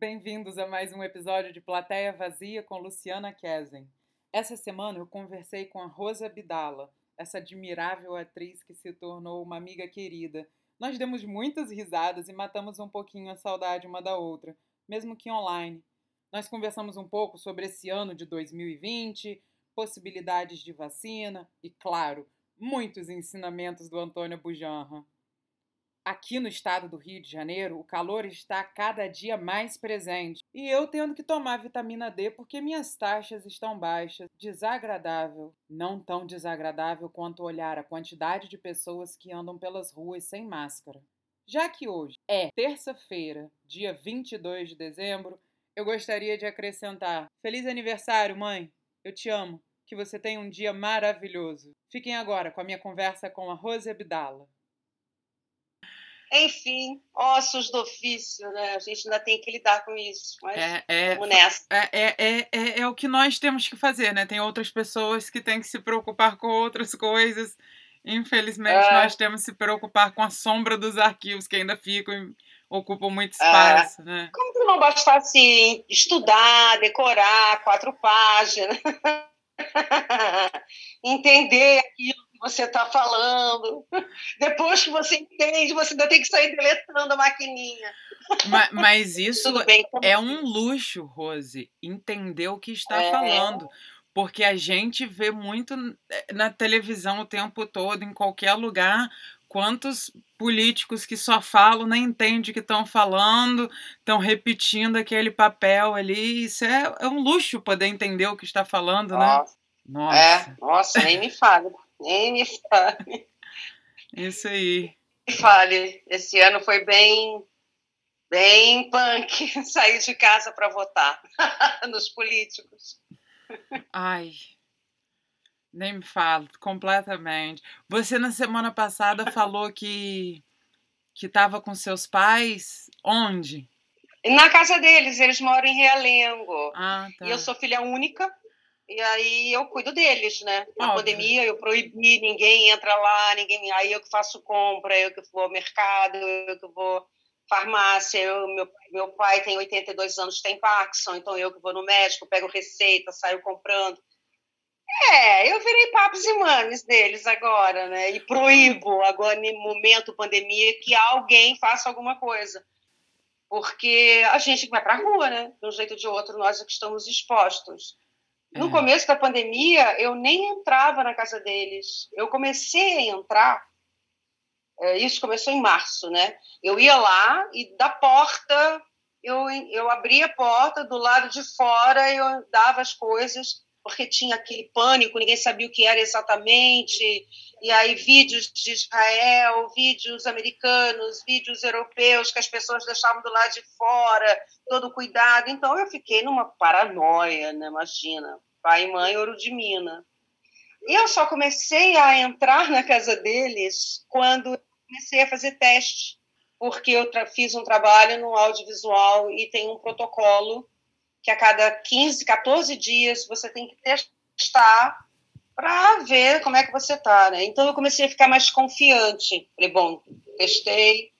Bem-vindos a mais um episódio de Plateia Vazia com Luciana Kesen. Essa semana eu conversei com a Rosa Abdala, essa admirável atriz que se tornou uma amiga querida. Nós demos muitas risadas e matamos um pouquinho a saudade uma da outra, mesmo que online. Nós conversamos um pouco sobre esse ano de 2020, possibilidades de vacina e, claro, muitos ensinamentos do Antônio Bujanra. Aqui no estado do Rio de Janeiro, o calor está cada dia mais presente e eu tendo que tomar vitamina D porque minhas taxas estão baixas. Desagradável. Não tão desagradável quanto olhar a quantidade de pessoas que andam pelas ruas sem máscara. Já que hoje é terça-feira, dia 22 de dezembro, eu gostaria de acrescentar: Feliz aniversário, mãe! Eu te amo. Que você tenha um dia maravilhoso. Fiquem agora com a minha conversa com a Rose Abdala. Enfim, ossos do ofício, né? A gente ainda tem que lidar com isso. Mas É, é, nessa. é, é, é, é, é o que nós temos que fazer, né? Tem outras pessoas que têm que se preocupar com outras coisas. Infelizmente, É. nós temos que se preocupar com a sombra dos arquivos que ainda ficam e ocupam muito É. espaço, né? Como que não bastasse estudar, decorar quatro páginas, entender aquilo que você está falando. Depois que você entende, você ainda tem que sair deletando a maquininha. Ma- Mas isso bem. é um luxo, Rose, entender o que está É. falando. Porque a gente vê muito na televisão o tempo todo, em qualquer lugar, quantos políticos que só falam, nem entendem o que estão falando, estão repetindo aquele papel ali. Isso é, é um luxo poder entender o que está falando, né? Nossa, Nossa, é, nossa, nem me fale. Nem me fale. isso aí. me fale. Esse ano foi bem, bem punk sair de casa para votar nos políticos. Ai, nem me fala, completamente. Você na semana passada falou que que estava com seus pais onde? Na casa deles, eles moram em Realengo. Ah, tá. E eu sou filha única, e aí eu cuido deles, né? Na Óbvio. pandemia eu proibi, ninguém entra lá, ninguém. Aí eu que faço compra, eu que vou ao mercado, eu que vou farmácia, eu, meu, meu pai tem 82 anos, tem Parkinson, então eu que vou no médico, pego receita, saio comprando. É, eu virei papos e mames deles agora, né? E proíbo agora, no momento pandemia, que alguém faça alguma coisa. Porque a gente vai para a rua, né? De um jeito ou de outro, nós é que estamos expostos. No É. começo da pandemia, eu nem entrava na casa deles. Eu comecei a entrar, é, isso começou em março, né? Eu ia lá e da porta, eu, eu abria a porta, do lado de fora eu dava as coisas, porque tinha aquele pânico, ninguém sabia o que era exatamente. E aí, vídeos de Israel, vídeos americanos, vídeos europeus que as pessoas deixavam do lado de fora, todo cuidado. Então, eu fiquei numa paranoia, né? Imagina, pai e mãe, ouro de mina. Eu só comecei a entrar na casa deles quando comecei a fazer teste, porque eu fiz um trabalho no audiovisual e tem um protocolo que a cada 15, 14 dias você tem que testar para ver como é que você tá, né? Então eu comecei a ficar mais confiante. Falei, bom, testei,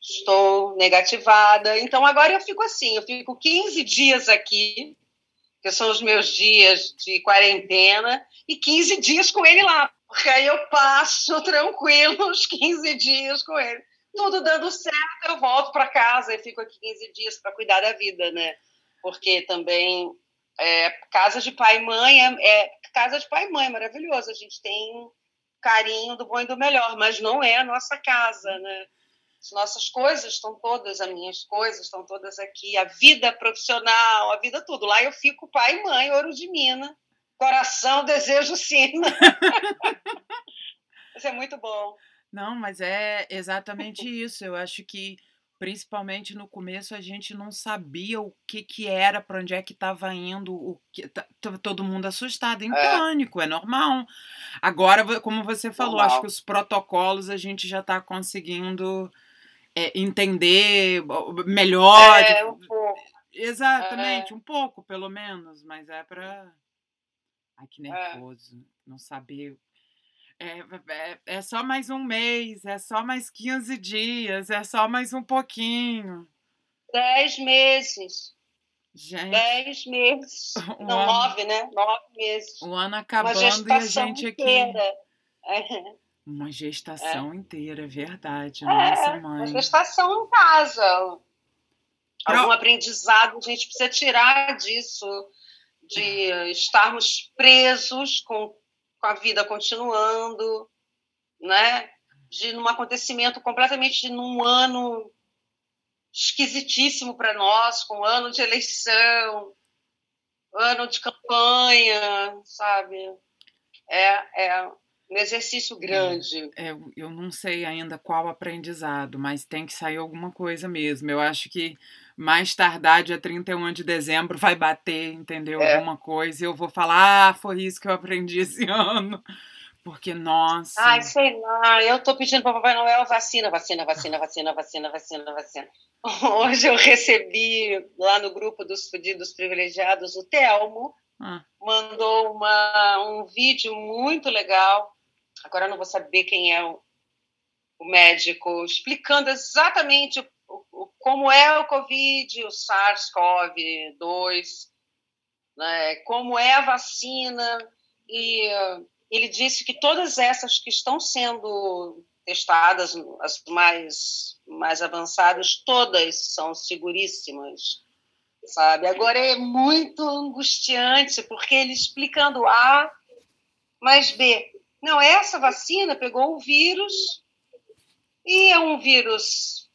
estou negativada. Então agora eu fico assim, eu fico 15 dias aqui, que são os meus dias de quarentena, e 15 dias com ele lá. Porque aí eu passo tranquilo os 15 dias com ele. Tudo dando certo, eu volto para casa e fico aqui 15 dias para cuidar da vida, né? Porque também é, casa de pai e mãe é, é casa de pai e mãe, é maravilhoso. A gente tem carinho do bom e do melhor, mas não é a nossa casa, né? As nossas coisas estão todas, as minhas coisas estão todas aqui, a vida profissional, a vida tudo. Lá eu fico pai e mãe, ouro de mina, coração, desejo, sina. Isso é muito bom. Não, mas é exatamente isso. Eu acho que principalmente no começo a gente não sabia o que que era, para onde é que estava indo, o que tá- todo mundo assustado, em É. pânico, é normal. Agora, como você falou, acho Normal. que os protocolos a gente já está conseguindo é, entender melhor. É, um pouco. Exatamente, um pouco, pelo menos, mas é para Ai, que É. nervoso, não saber. É, é, é só mais um mês, é só mais 15 dias, é só mais um pouquinho. Dez meses. Gente. Dez meses. O Não, ano- nove, né? Nove meses. O ano Uma acabando e a gestação gente aqui. inteira. É, Uma gestação inteira, é verdade. É, Nossa, uma mãe. gestação em casa. Pro- Algum aprendizado a gente precisa tirar disso, de estarmos presos com, com a vida continuando, né? De num acontecimento completamente num ano esquisitíssimo para nós, com ano de eleição, ano de campanha, sabe? É, é um exercício grande. É, eu- eu não sei ainda qual aprendizado, mas tem que sair alguma coisa mesmo. Eu acho que mais tardar, dia 31 de dezembro, vai bater, entendeu? É. Alguma coisa e eu vou falar, ah, foi isso que eu aprendi esse ano. Porque, nossa. Ai, sei lá, eu tô pedindo para Papai Noel vacina, vacina, vacina, vacina, vacina, vacina, vacina. Hoje eu recebi lá no grupo dos pedidos privilegiados o Telmo, Ah, mandou uma, um vídeo muito legal. Agora eu não vou saber quem é o, o médico, explicando exatamente o- como é o Covid, o SARS-CoV-2, né, como é a vacina, e eh, ele disse que todas essas que estão sendo testadas, as mais, mais avançadas, todas são seguríssimas sabe? Agora é muito angustiante, porque ele explicando A mais B. Não, essa vacina pegou o vírus e é um vírus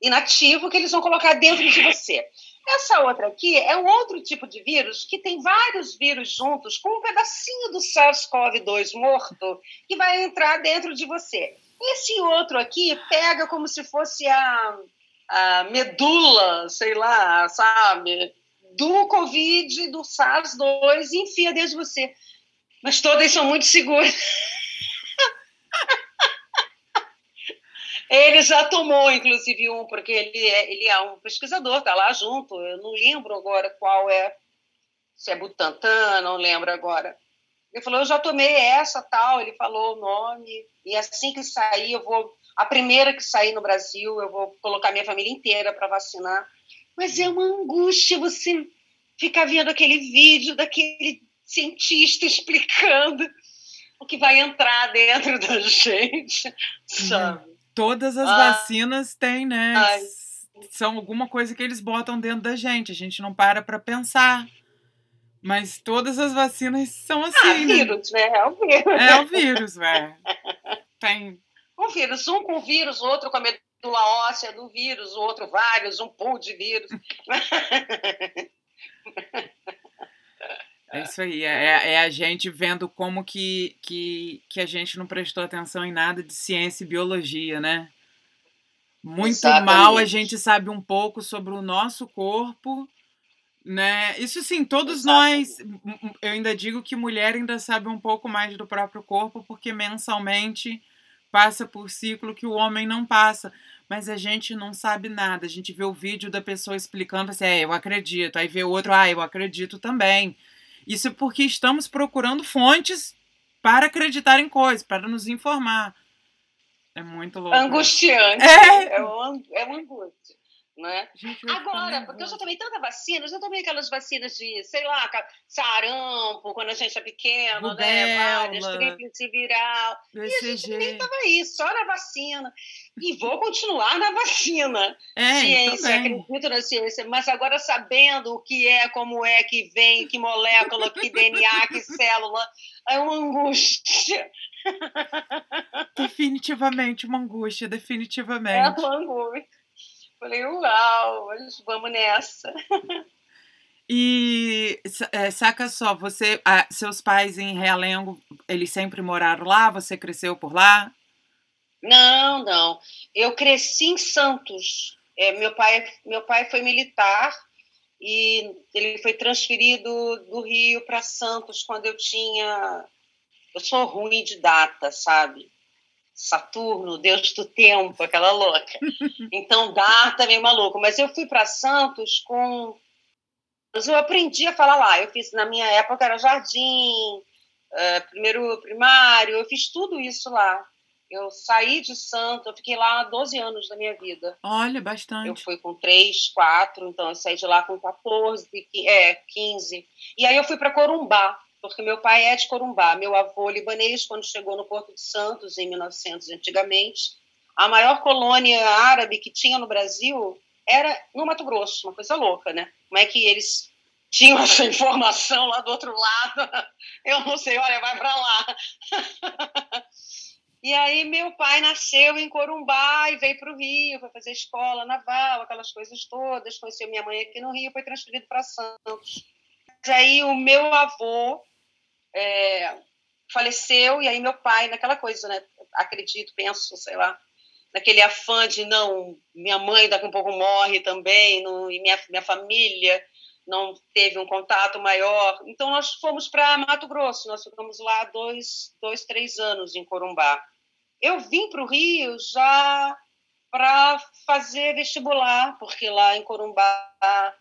inativo que eles vão colocar dentro de você. Essa outra aqui é um outro tipo de vírus que tem vários vírus juntos com um pedacinho do SARS-CoV-2 morto que vai entrar dentro de você. Esse outro aqui pega como se fosse a, a medula, sei lá, sabe, do Covid, do SARS-2 e enfia dentro de você. Mas todas são muito seguras. Ele já tomou, inclusive, um, porque ele é, ele é um pesquisador, está lá junto. Eu não lembro agora qual é, se é Butantan, não lembro agora. Ele falou: Eu já tomei essa, tal. Ele falou o nome, e assim que sair, eu vou. A primeira que sair no Brasil, eu vou colocar minha família inteira para vacinar. Mas é uma angústia você ficar vendo aquele vídeo daquele cientista explicando o que vai entrar dentro da gente, sabe? Todas as Ah. vacinas têm, né? Ai. São alguma coisa que eles botam dentro da gente. A gente não para pra pensar. Mas todas as vacinas são Ah, assim, né? vírus, né? É o vírus. É o vírus, velho. Tem. Um vírus, um com vírus, outro com a medula óssea do vírus, o outro vários, um pool de vírus. É isso aí. É, é a gente vendo como que, que, que a gente não prestou atenção em nada de ciência e biologia, né? Muito Exatamente. mal a gente sabe um pouco sobre o nosso corpo, né? Isso sim, todos nós. Eu ainda digo que mulher ainda sabe um pouco mais do próprio corpo, porque mensalmente passa por ciclo que o homem não passa. Mas a gente não sabe nada. A gente vê o vídeo da pessoa explicando assim, é, eu acredito. Aí vê o outro, ah, eu acredito também. Isso porque estamos procurando fontes para acreditar em coisas, para nos informar. É muito louco. né? Angustiante. É. É, uma, é uma angústia. Né? Gente, Agora, porque eu já tomei tanta vacina, eu já tomei aquelas vacinas de, sei lá, sarampo, quando a gente é pequeno, né? Várias, tríplice viral. E a gente nem BCG. tava aí, só na vacina. E vou continuar na vacina. É, ciência, também. acredito na ciência, mas agora sabendo o que é, como é, que vem, que molécula, que DNA, que célula, é uma angústia. Definitivamente uma angústia, É definitivamente. uma angústia. Falei, uau, vamos nessa. E é, saca só, você, seus pais em Realengo, eles sempre moraram lá? Você cresceu por lá? Não, não. Eu cresci em Santos. É, meu, pai, meu pai foi militar e ele foi transferido do Rio para Santos quando eu tinha. Eu sou ruim de data, sabe? Saturno, Deus do tempo, aquela louca. Então, data meio maluco. Mas eu fui para Santos com. Eu aprendi a falar lá. Eu fiz, na minha época, era jardim, eh, primeiro primário, eu fiz tudo isso lá. Eu saí de Santos, eu fiquei lá 12 anos da minha vida. Olha, bastante. Eu fui com 3, 4, então eu saí de lá com 14, é, 15. E aí eu fui para Corumbá, porque meu pai é de Corumbá. Meu avô libanês, quando chegou no Porto de Santos, em 1900, antigamente, a maior colônia árabe que tinha no Brasil era no Mato Grosso, uma coisa louca, né? Como é que eles tinham essa informação lá do outro lado? Eu não sei, olha, vai para lá. E aí meu pai nasceu em Corumbá e veio para o Rio, foi fazer escola naval, aquelas coisas todas, conheceu minha mãe aqui no Rio, foi transferido para Santos. Aí o meu avô é, faleceu e aí meu pai, naquela coisa, né? Acredito, penso, sei lá, naquele afã de não, minha mãe daqui a um pouco morre também, não, e minha, minha família não teve um contato maior. Então, nós fomos para Mato Grosso, nós ficamos lá dois, dois três anos em Corumbá. Eu vim para o Rio já para fazer vestibular, porque lá em Corumbá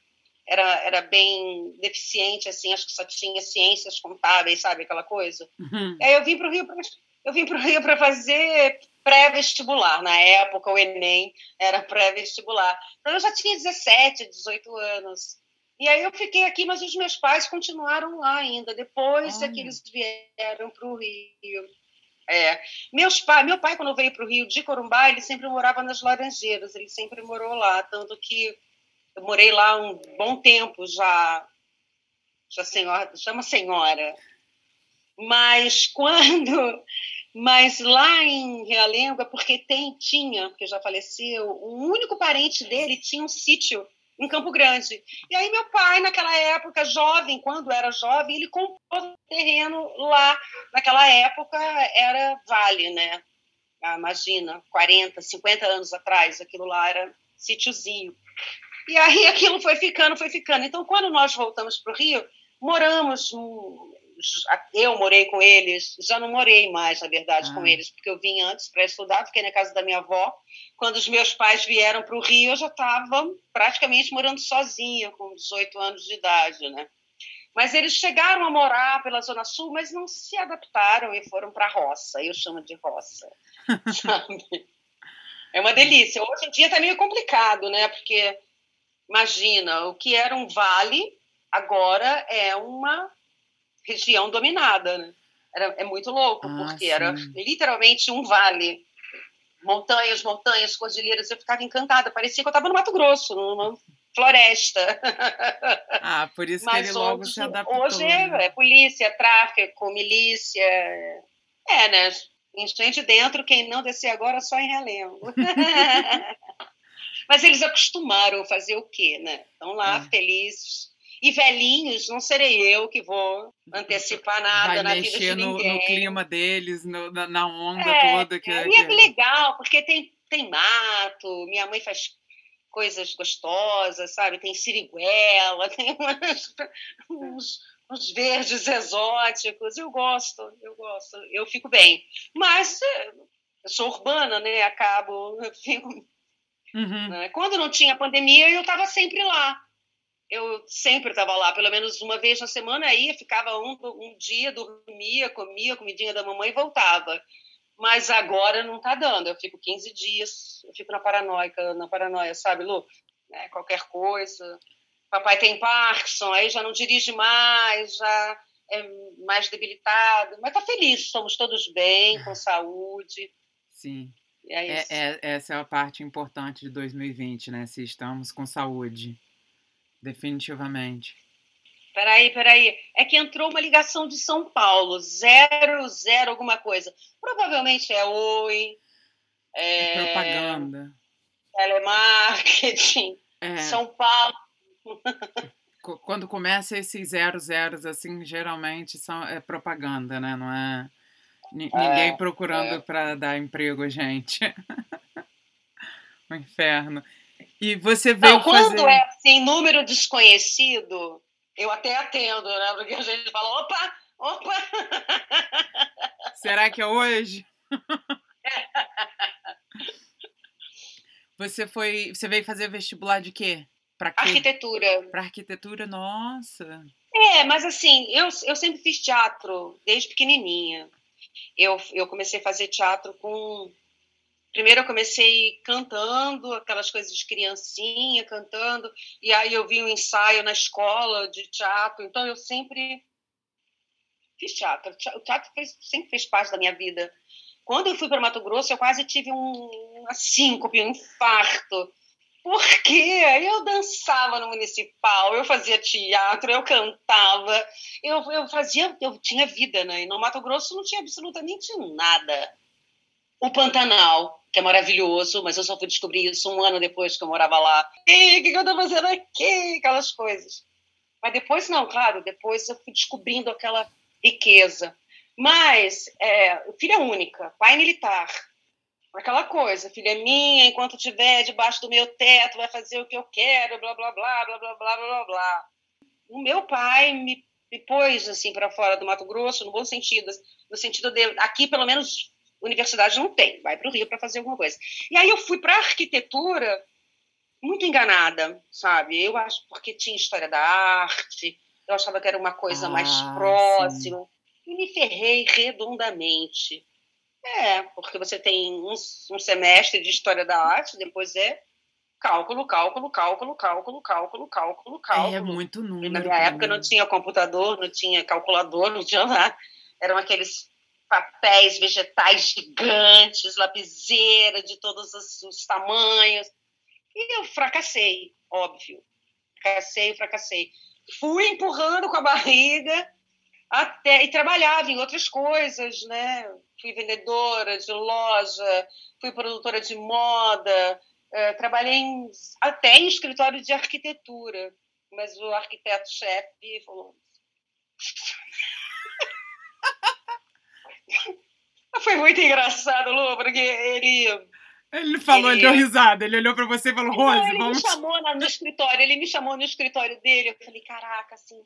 era, era bem deficiente, assim, acho que só tinha ciências contábeis, sabe, aquela coisa. Uhum. Aí eu vim para o Rio eu vim para o Rio para fazer pré-vestibular. Na época, o Enem era pré-vestibular. Então, eu já tinha 17, 18 anos. E aí eu fiquei aqui, mas os meus pais continuaram lá ainda, depois é que eles vieram para o Rio. É. Meus pai, meu pai, quando veio para o Rio de Corumbá, ele sempre morava nas Laranjeiras, ele sempre morou lá, tanto que eu morei lá um bom tempo já, já senhora, chama senhora. Mas quando, mas lá em Realengo, é porque tem, tinha, porque já faleceu, o único parente dele tinha um sítio em Campo Grande. E aí meu pai, naquela época, jovem, quando era jovem, ele comprou terreno lá. Naquela época era vale, né? Ah, imagina, 40, 50 anos atrás, aquilo lá era sítiozinho. E aí aquilo foi ficando, foi ficando. Então, quando nós voltamos para o Rio, moramos eu morei com eles, já não morei mais, na verdade, ah. com eles, porque eu vim antes para estudar, fiquei na casa da minha avó. Quando os meus pais vieram para o Rio, eu já estava praticamente morando sozinha, com 18 anos de idade, né? Mas eles chegaram a morar pela Zona Sul, mas não se adaptaram e foram para a roça. Eu chamo de roça, sabe? É uma delícia. Hoje em dia está meio complicado, né? Porque, imagina, o que era um vale, agora é uma região dominada, né? Era, é muito louco, ah, porque sim. era literalmente um vale. Montanhas, montanhas, cordilheiras. Eu ficava encantada. Parecia que eu estava no Mato Grosso, numa floresta. Ah, por isso Mas que ele logo se adaptou. Hoje é, né? é polícia, tráfico, milícia. É, né? Gente dentro, quem não descer agora, só em relembro. Mas eles acostumaram a fazer o quê, né? Estão lá é. felizes e velhinhos, não serei eu que vou antecipar nada Vai na vida de no, ninguém. no clima deles, no, na, na, onda é, toda. Que, é, e é legal, porque tem, tem mato, minha mãe faz coisas gostosas, sabe? Tem siriguela, tem umas, uns, uns verdes exóticos. Eu gosto, eu gosto, eu fico bem. Mas é, eu sou urbana, né? Acabo, fico... Uhum. Né? Quando não tinha pandemia, eu estava sempre lá eu sempre estava lá, pelo menos uma vez na semana, aí ficava um, um dia, dormia, comia a comidinha da mamãe e voltava. Mas agora não está dando, eu fico 15 dias, eu fico na paranoica, na paranoia, sabe, Lu? É, qualquer coisa. Papai tem Parkinson, aí já não dirige mais, já é mais debilitado, mas está feliz, somos todos bem, com saúde. Sim. É, é, essa é a parte importante de 2020, né? Se estamos com saúde. Definitivamente. Peraí, peraí. É que entrou uma ligação de São Paulo, zero, zero, alguma coisa. Provavelmente é Oi. É... Propaganda. Telemarketing. É. São Paulo. Quando começa esses zero zeros, assim, geralmente são, é propaganda, né? Não é, N é ninguém procurando é. para dar emprego gente. um inferno. E você veio Não, quando fazer... é assim, número desconhecido, eu até atendo, né? Porque a gente fala, opa, opa! Será que é hoje? Você foi, você veio fazer vestibular de quê? Para quê? Arquitetura. Para arquitetura, nossa. É, mas assim, eu, eu sempre fiz teatro desde pequenininha. Eu, eu comecei a fazer teatro com. Primeiro eu comecei cantando, aquelas coisas de criancinha, cantando, e aí eu vi um ensaio na escola de teatro, então eu sempre fiz teatro. O teatro fez, sempre fez parte da minha vida. Quando eu fui para Mato Grosso, eu quase tive um, uma síncope, um infarto porque eu dançava no municipal, eu fazia teatro, eu cantava, eu, eu fazia, eu tinha vida, né? E no Mato Grosso não tinha absolutamente nada. O Pantanal, que é maravilhoso, mas eu só fui descobrir isso um ano depois que eu morava lá. E o que, que eu tô fazendo aqui? Aquelas coisas. Mas depois não, claro, depois eu fui descobrindo aquela riqueza. Mas, é, filha única, pai militar, aquela coisa, filha minha, enquanto estiver debaixo do meu teto, vai fazer o que eu quero, blá, blá, blá, blá, blá, blá, blá, blá. O meu pai me, me pôs, assim, para fora do Mato Grosso, no bom sentido, no sentido de, aqui, pelo menos, universidade não tem, vai para o Rio para fazer alguma coisa. E aí eu fui para arquitetura muito enganada, sabe? Eu acho porque tinha história da arte, eu achava que era uma coisa ah, mais próxima, sim. e me ferrei redondamente. É, porque você tem um, um semestre de história da arte, depois é cálculo, cálculo, cálculo, cálculo, cálculo, cálculo, cálculo. É muito número. E na minha época não tinha computador, não tinha calculador, não tinha nada. Eram aqueles papéis vegetais gigantes, lapiseira de todos os, os tamanhos. E eu fracassei, óbvio. Fracassei, fracassei. Fui empurrando com a barriga até e trabalhava em outras coisas, né? Fui vendedora de loja, fui produtora de moda, é, trabalhei em, até em escritório de arquitetura, mas o arquiteto-chefe falou. Foi muito engraçado, Lu, porque ele. Ele falou, ele, deu risada, ele olhou para você e falou: Rose, Não, ele vamos. Ele me chamou no escritório, ele me chamou no escritório dele. Eu falei: caraca, assim,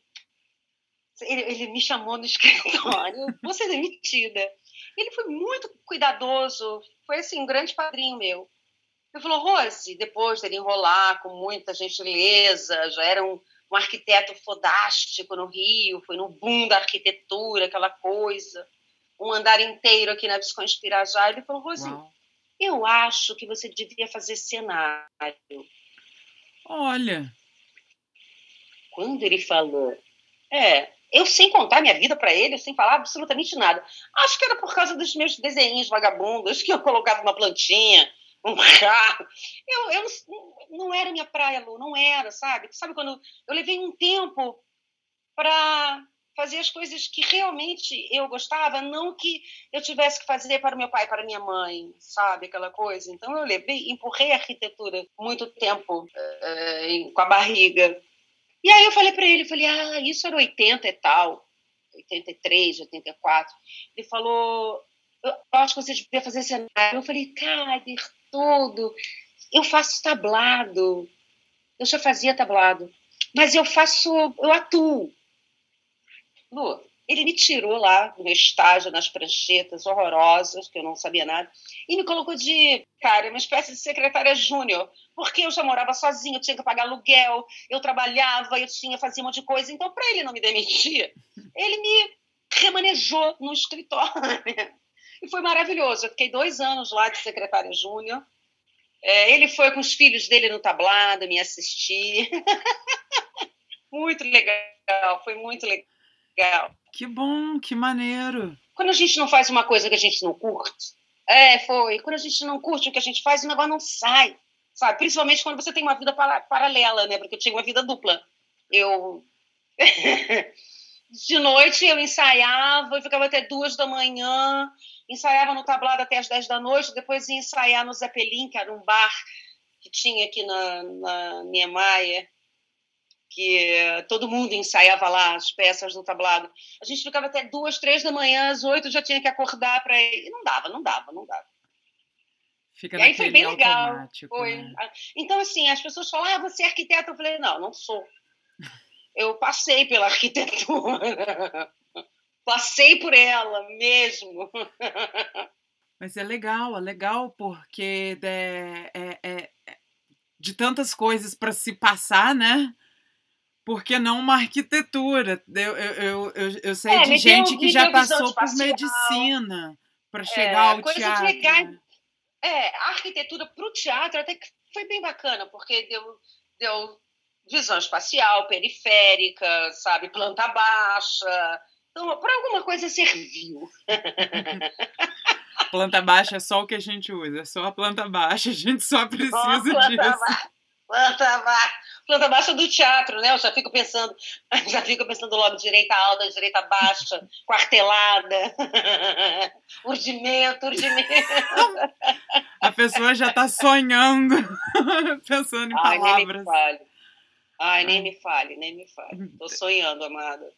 ele, ele me chamou no escritório, vou ser demitida. Ele foi muito cuidadoso, foi assim, um grande padrinho meu. Ele falou, Rose, depois dele enrolar com muita gentileza, já era um, um arquiteto fodástico no Rio, foi no boom da arquitetura, aquela coisa, um andar inteiro aqui na Visconde Pirajá. Ele falou, Rose, Uau. eu acho que você devia fazer cenário. Olha. Quando ele falou, é, eu sem contar minha vida para ele, sem falar absolutamente nada. Acho que era por causa dos meus desenhos vagabundos que eu colocava uma plantinha, um carro. Eu, eu não era minha praia, Lu, não era, sabe? Sabe quando eu levei um tempo para fazer as coisas que realmente eu gostava, não que eu tivesse que fazer para o meu pai, para minha mãe, sabe aquela coisa. Então eu levei, empurrei a arquitetura muito tempo uh, com a barriga e aí eu falei para ele, falei, ah, isso era 80 e tal, 83, 84. Ele falou, eu acho que você devia fazer cenário. Eu falei, cara, tudo. Eu faço tablado. Eu já fazia tablado. Mas eu faço, eu atuo. Lu, ele me tirou lá do meu estágio nas pranchetas horrorosas, que eu não sabia nada, e me colocou de, cara, uma espécie de secretária júnior, porque eu já morava sozinha, eu tinha que pagar aluguel, eu trabalhava, eu tinha, fazia um monte de coisa. Então, para ele não me demitir, ele me remanejou no escritório. E foi maravilhoso. Eu fiquei dois anos lá de secretária júnior. É, ele foi com os filhos dele no tablado me assistir. muito legal, foi muito legal. Que bom, que maneiro. Quando a gente não faz uma coisa que a gente não curte, é, foi. Quando a gente não curte o que a gente faz, o negócio não sai, sabe? Principalmente quando você tem uma vida para, paralela, né? Porque eu tinha uma vida dupla. Eu. de noite eu ensaiava, eu ficava até duas da manhã, ensaiava no tablado até as dez da noite, depois ia ensaiar no Zeppelin, que era um bar que tinha aqui na, na Niemeyer, que todo mundo ensaiava lá as peças do tablado. A gente ficava até duas, três da manhã, às oito já tinha que acordar para ir. E não dava, não dava, não dava. Fica e aí foi bem legal. Foi. Né? Então, assim, as pessoas falam, ah, você é arquiteto. Eu falei, não, não sou. Eu passei pela arquitetura. passei por ela mesmo. Mas é legal, é legal porque é, é, é, é de tantas coisas para se passar, né? Por que não uma arquitetura? Eu, eu, eu, eu, sei é, de gente deu, que já passou por medicina para chegar é, ao teatro. Legal. Né? É, a arquitetura para o teatro até que foi bem bacana, porque deu, deu visão espacial, periférica, sabe, planta baixa. Então, para alguma coisa serviu. planta baixa é só o que a gente usa, é só a planta baixa, a gente só precisa só disso. Ba planta, ba planta baixa do teatro, né? Eu já fico pensando, já fico pensando logo direita alta, direita baixa, quartelada, urdimento, urdimento. A pessoa já está sonhando, pensando em Ai, palavras. Nem me fale. Ai, nem me fale, nem me fale. Estou sonhando, amada.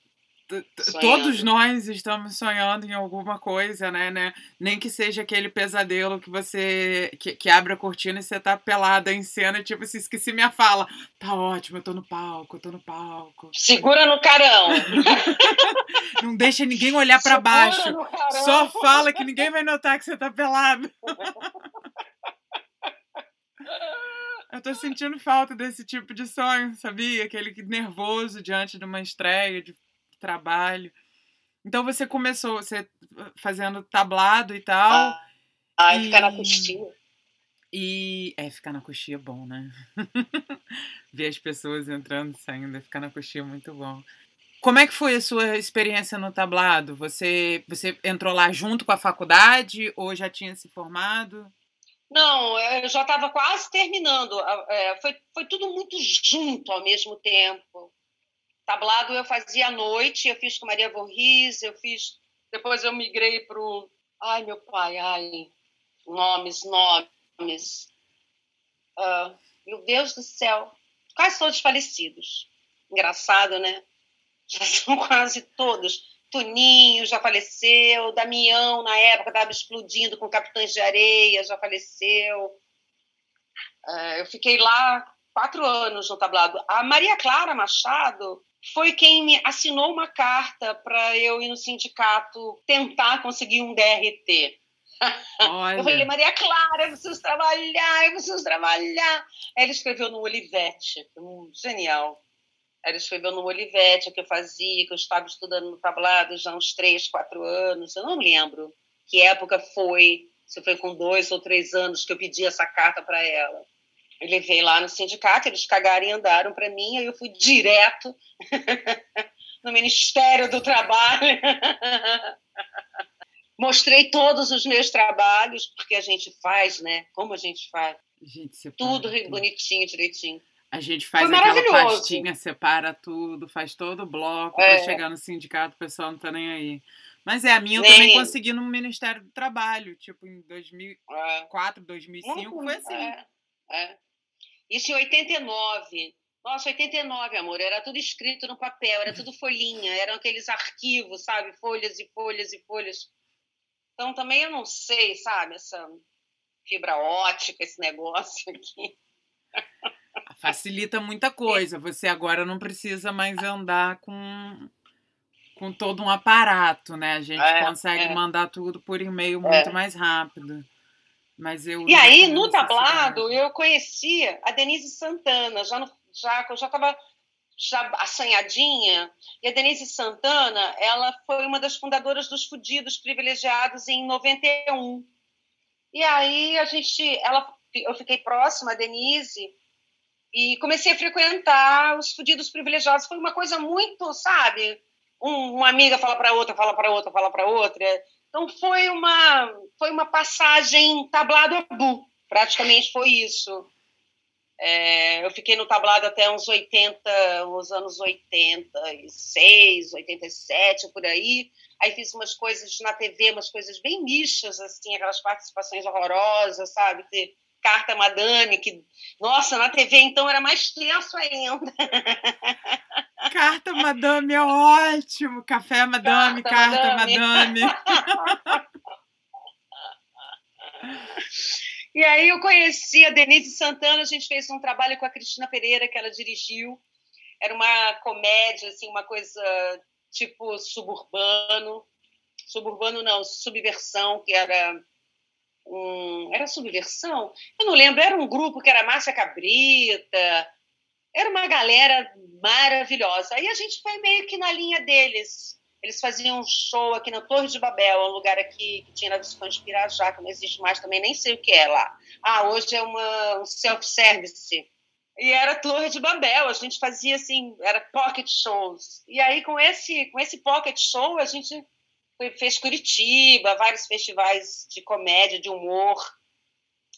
Todos nós estamos sonhando em alguma coisa, né, né? Nem que seja aquele pesadelo que você que, que abre a cortina e você tá pelada em cena, tipo, se esqueci minha fala. Tá ótimo, eu tô no palco, eu tô no palco. Segura no carão. Não deixa ninguém olhar para baixo. Só fala que ninguém vai notar que você tá pelado. Eu tô sentindo falta desse tipo de sonho, sabia? Aquele nervoso diante de uma estreia, de trabalho. Então você começou você fazendo tablado e tal. Ah, ah e ficar na coxinha. E é, ficar na coxinha é bom, né? Ver as pessoas entrando e saindo, ficar na coxinha é muito bom. Como é que foi a sua experiência no tablado? Você, você entrou lá junto com a faculdade ou já tinha se formado? Não, eu já estava quase terminando. É, foi, foi tudo muito junto ao mesmo tempo. Tablado eu fazia à noite, eu fiz com Maria Vorris, eu fiz. Depois eu migrei para o. Ai, meu pai, ai. Nomes, nomes. Uh, meu Deus do céu. Quase todos falecidos. Engraçado, né? Já são quase todos. Toninho já faleceu, Damião, na época, estava explodindo com Capitães de Areia, já faleceu. Uh, eu fiquei lá quatro anos no tablado. A Maria Clara Machado foi quem me assinou uma carta para eu ir no sindicato tentar conseguir um DRT. Olha. Eu falei, Maria Clara, eu preciso trabalhar, eu preciso trabalhar. Aí ele escreveu no Olivete, um, genial. Aí ele escreveu no Olivete o que eu fazia, que eu estava estudando no tablado já há uns três, quatro anos, eu não lembro que época foi, se foi com dois ou três anos que eu pedi essa carta para ela. Eu levei lá no sindicato, eles cagaram e andaram para mim, aí eu fui direto no Ministério do Trabalho. Mostrei todos os meus trabalhos, porque a gente faz, né? Como a gente faz. A gente tudo, tudo bonitinho, direitinho. A gente faz Foi aquela pastinha, separa tudo, faz todo o bloco é. para chegar no sindicato, o pessoal não tá nem aí. Mas é, a minha eu nem. também consegui no Ministério do Trabalho, tipo em 2004, é. 2005, foi assim. É. É. Isso em 89. Nossa, 89, amor, era tudo escrito no papel, era tudo folhinha, eram aqueles arquivos, sabe? Folhas e folhas e folhas. Então também eu não sei, sabe? Essa fibra ótica, esse negócio aqui. Facilita muita coisa. Você agora não precisa mais andar com, com todo um aparato, né? A gente é, consegue é. mandar tudo por e-mail muito é. mais rápido. Mas eu e aí, no tablado, eu conhecia a Denise Santana, já, no, já eu já estava já assanhadinha, e a Denise Santana, ela foi uma das fundadoras dos Fudidos Privilegiados em 91. E aí a gente, ela, eu fiquei próxima a Denise e comecei a frequentar os Fudidos Privilegiados. Foi uma coisa muito, sabe? Um, uma amiga fala para outra, fala para outra, fala para outra. Então foi uma foi uma passagem tablado a bu, praticamente foi isso. É, eu fiquei no tablado até uns 80, uns anos 86, 87, por aí. Aí fiz umas coisas na TV, umas coisas bem nichas, assim, aquelas participações horrorosas, sabe? Carta madame, que, nossa, na TV então era mais tenso ainda. Carta Madame é ótimo. Café Madame, carta, carta Madame. madame. e aí eu conheci a Denise Santana, a gente fez um trabalho com a Cristina Pereira, que ela dirigiu. Era uma comédia, assim, uma coisa tipo suburbano. Suburbano não, subversão, que era um, era subversão? Eu não lembro, era um grupo que era Márcia Cabrita, Era uma galera maravilhosa. Aí a gente foi meio que na linha deles. Eles faziam um show aqui na Torre de Babel, um lugar aqui que tinha na Visconde de Pirajá, que não existe mais também, nem sei o que é lá. Ah, hoje é uma, um self-service. E era Torre de Babel, a gente fazia assim, era pocket shows. E aí com esse, com esse pocket show a gente fez Curitiba, vários festivais de comédia, de humor.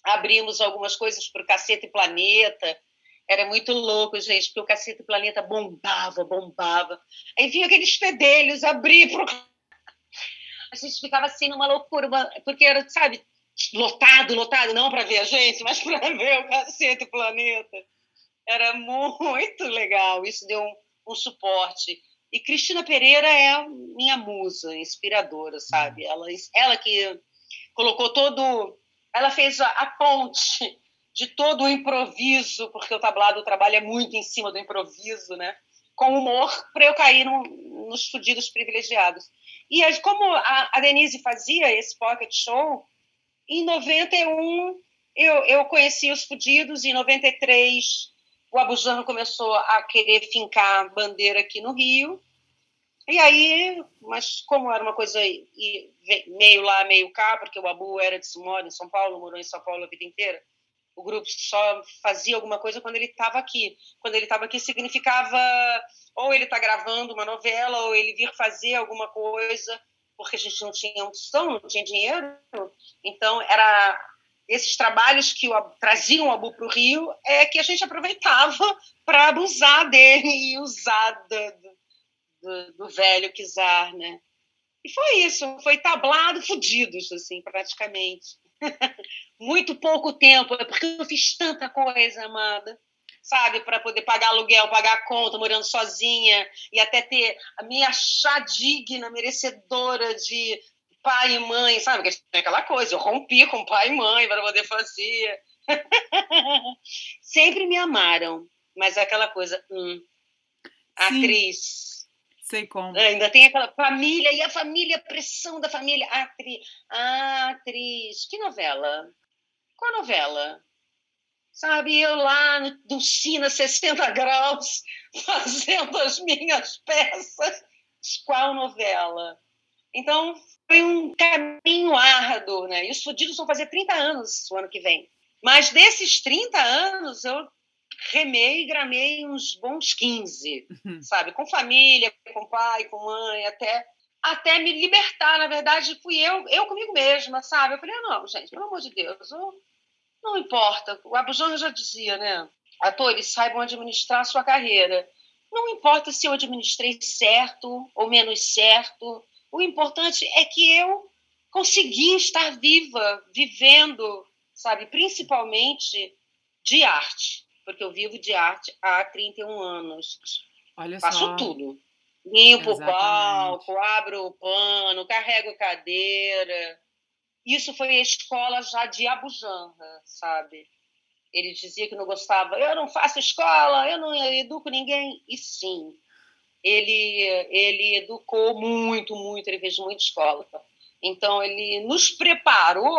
Abrimos algumas coisas para o Caceta e Planeta. Era muito louco, gente, porque o Caceta e Planeta bombava, bombava. Aí vinha aqueles fedelhos abrir pro... A gente ficava assim numa loucura, porque era, sabe, lotado, lotado, não para ver a gente, mas para ver o Caceta e Planeta. Era muito legal, isso deu um, um suporte. E Cristina Pereira é minha musa, inspiradora, sabe? Ela, ela que colocou todo. Ela fez a, a ponte de todo o improviso, porque o tablado trabalha muito em cima do improviso, né? Com humor, para eu cair no, nos fudidos privilegiados. E aí, como a, a, Denise fazia esse pocket show, em 91 eu, eu conheci os fudidos, em 93 o Abujamra começou a querer fincar bandeira aqui no Rio. E aí, mas como era uma coisa meio lá, meio cá, porque o Abu era de mora em São Paulo, morou em São Paulo a vida inteira, o grupo só fazia alguma coisa quando ele estava aqui. Quando ele estava aqui significava ou ele está gravando uma novela, ou ele vir fazer alguma coisa, porque a gente não tinha opção, não tinha dinheiro. Então, era esses trabalhos que o, traziam o Abu para o Rio é que a gente aproveitava para abusar dele e usar do, do, do velho Kizar, né? E foi isso, foi tablado fudidos, assim, praticamente. Muito pouco tempo, é porque eu fiz tanta coisa, amada, sabe, para poder pagar aluguel, pagar conta, morando sozinha, e até ter a minha achar digna, merecedora de pai e mãe, sabe? Que tem aquela coisa, eu rompi com pai e mãe para poder fazer. Sempre me amaram, mas é aquela coisa, hum, atriz. Sei como. É, ainda tem aquela família, e a família, a pressão da família. Atriz, atriz. Que novela? Qual novela? Sabe, eu lá no, no China 60 graus, fazendo as minhas peças. Qual novela? Então, foi um caminho árduo, né? E os fudidos vão fazer 30 anos o ano que vem. Mas desses 30 anos, eu remei e gramei uns bons 15, uhum. sabe? Com família, com pai, com mãe, até até me libertar. Na verdade, fui eu, eu comigo mesma, sabe? Eu falei, ah, não, gente, pelo amor de Deus, eu, não importa. O Abujamra já dizia, né? Atores saibam administrar a sua carreira. Não importa se eu administrei certo ou menos certo, o importante é que eu consegui estar viva, vivendo, sabe, principalmente de arte, porque eu vivo de arte há 31 anos. Olha Faço só. tudo. Limpo o palco, abro o pano, carrego cadeira. Isso foi a escola já de Abujanra, sabe? Ele dizia que não gostava. Eu não faço escola, eu não educo ninguém. E sim, ele, ele educou muito, muito, ele fez muita escola. Então, ele nos preparou,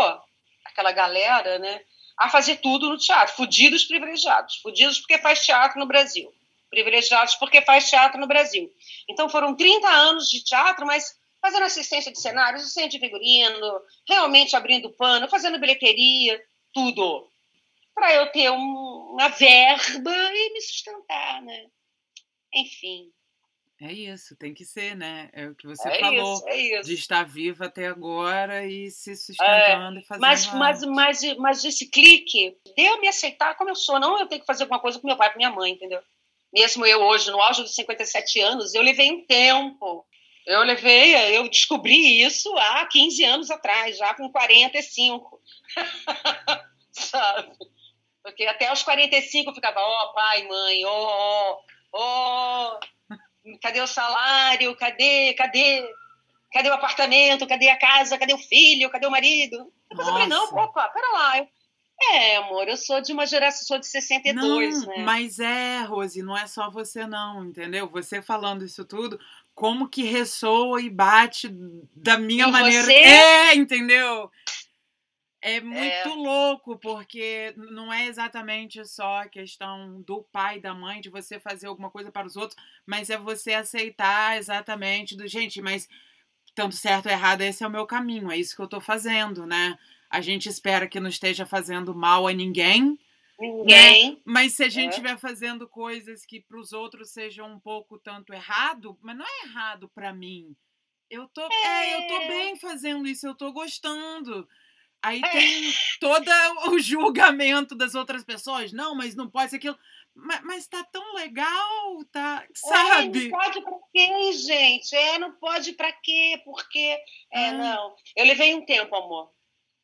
aquela galera, né, a fazer tudo no teatro. Fudidos privilegiados. Fudidos porque faz teatro no Brasil. Privilegiados porque faz teatro no Brasil. Então, foram 30 anos de teatro, mas fazendo assistência de cenário, assistente de figurino, realmente abrindo pano, fazendo bilheteria, tudo. Para eu ter um, uma verba e me sustentar, né? Enfim. É isso, tem que ser, né? É o que você é falou. Isso, é isso. De estar viva até agora e se sustentando é, e fazendo. Mas, mas, mas, mas esse clique deu me aceitar como eu sou. Não eu tenho que fazer alguma coisa com meu pai, com minha mãe, entendeu? Mesmo eu hoje, no auge dos 57 anos, eu levei um tempo. Eu levei, eu descobri isso há 15 anos atrás, já com 45. Sabe? Porque até os 45 eu ficava, ó, oh, pai, mãe, ó, ó, ó Cadê o salário? Cadê? Cadê? Cadê o apartamento? Cadê a casa? Cadê o filho? Cadê o marido? Depois eu falei, não, opa, pera lá. Eu, é, amor, eu sou de uma geração, sou de 62, não, né? Mas é, Rose, não é só você não, entendeu? Você falando isso tudo, como que ressoa e bate da minha e maneira. Você... É, entendeu? É muito é. louco, porque não é exatamente só a questão do pai e da mãe, de você fazer alguma coisa para os outros, mas é você aceitar exatamente do gente, mas tanto certo ou errado, esse é o meu caminho, é isso que eu estou fazendo, né? A gente espera que não esteja fazendo mal a ninguém. Ninguém. Né? Mas se a gente estiver é. fazendo coisas que para os outros sejam um pouco tanto errado, mas não é errado para mim. Eu tô, é. é. eu tô bem fazendo isso, eu tô gostando. Aí é. tem todo o julgamento das outras pessoas. Não, mas não pode ser aquilo. Mas, mas tá tão legal, tá? Sabe? É, não pode pra quê, gente? É, não pode pra quê? Porque. É, ah. não. Eu levei um tempo, amor.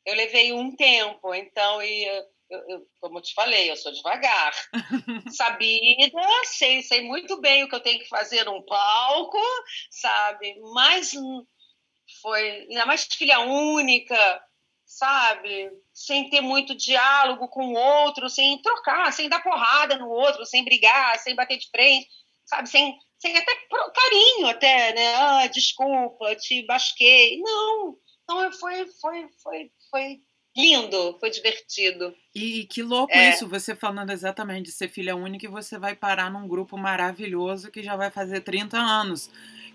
Eu levei um tempo, então, e eu, eu, como eu te falei, eu sou devagar. Sabida, sei, sei muito bem o que eu tenho que fazer num palco, sabe? Mas foi, ainda mais filha única, sabe? Sem ter muito diálogo com o outro, sem trocar, sem dar porrada no outro, sem brigar, sem bater de frente, sabe? Sem, sem até carinho, até, né? Ah, desculpa, te basquei. Não, então foi, foi, foi, foi lindo, foi divertido. E que louco é. isso, você falando exatamente de ser filha única e você vai parar num grupo maravilhoso que já vai fazer 30 anos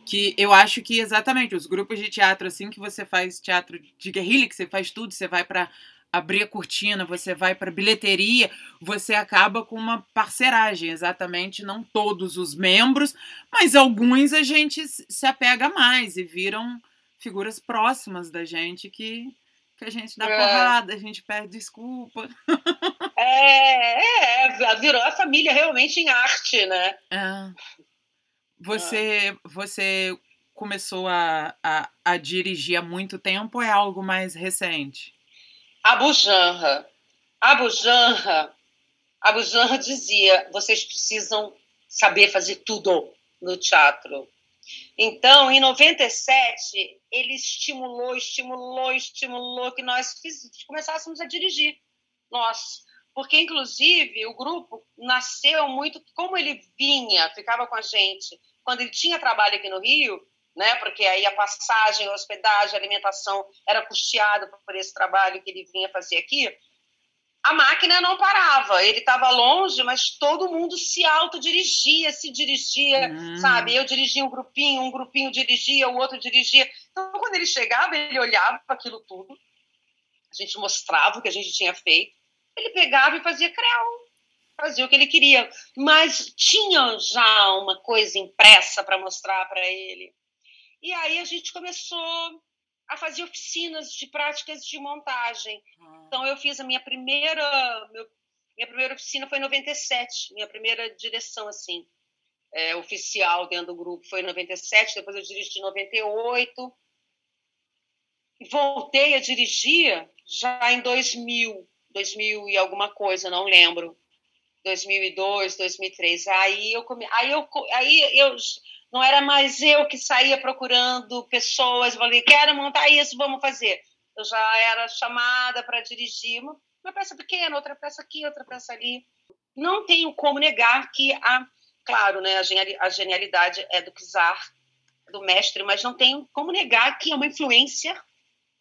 que eu acho que exatamente os grupos de teatro assim que você faz teatro de guerrilha, que você faz tudo, você vai para abrir a cortina, você vai para bilheteria, você acaba com uma parceragem, exatamente, não todos os membros, mas alguns a gente se apega mais e viram figuras próximas da gente que, que a gente dá é. porrada, a gente pede desculpa. É, é, virou a família realmente em arte, né? É. Você, você começou a, a, a, dirigir há muito tempo ou é algo mais recente? Abu Janra. Abu Janra, Abu Janra dizia, vocês precisam saber fazer tudo no teatro. Então, em 97, ele estimulou, estimulou, estimulou que nós começássemos a dirigir. Nós porque inclusive o grupo nasceu muito como ele vinha, ficava com a gente quando ele tinha trabalho aqui no Rio, né? Porque aí a passagem, a hospedagem, a alimentação era custeada por esse trabalho que ele vinha fazer aqui. A máquina não parava, ele estava longe, mas todo mundo se autodirigia, se dirigia, hum. sabe? Eu dirigia um grupinho, um grupinho dirigia, o outro dirigia. Então, quando ele chegava, ele olhava para aquilo tudo, a gente mostrava o que a gente tinha feito, ele pegava e fazia creu, fazia o que ele queria. Mas tinha já uma coisa impressa para mostrar para ele. E aí a gente começou a fazer oficinas de práticas de montagem. Ah. Então eu fiz a minha primeira meu, minha primeira oficina foi em 97, minha primeira direção assim, é, oficial dentro do grupo foi em 97, depois eu dirigi em 98. Voltei a dirigir já em 2000. 2000 e alguma coisa, não lembro. 2002, 2003. Aí eu come... aí eu aí eu não era mais eu que saía procurando pessoas, falei, quero montar isso, vamos fazer. Eu já era chamada para dirigir uma, uma peça pequena, outra peça aqui, outra peça ali. Não tenho como negar que a, claro, né, a genialidade é do czar, do mestre, mas não tenho como negar que é uma influência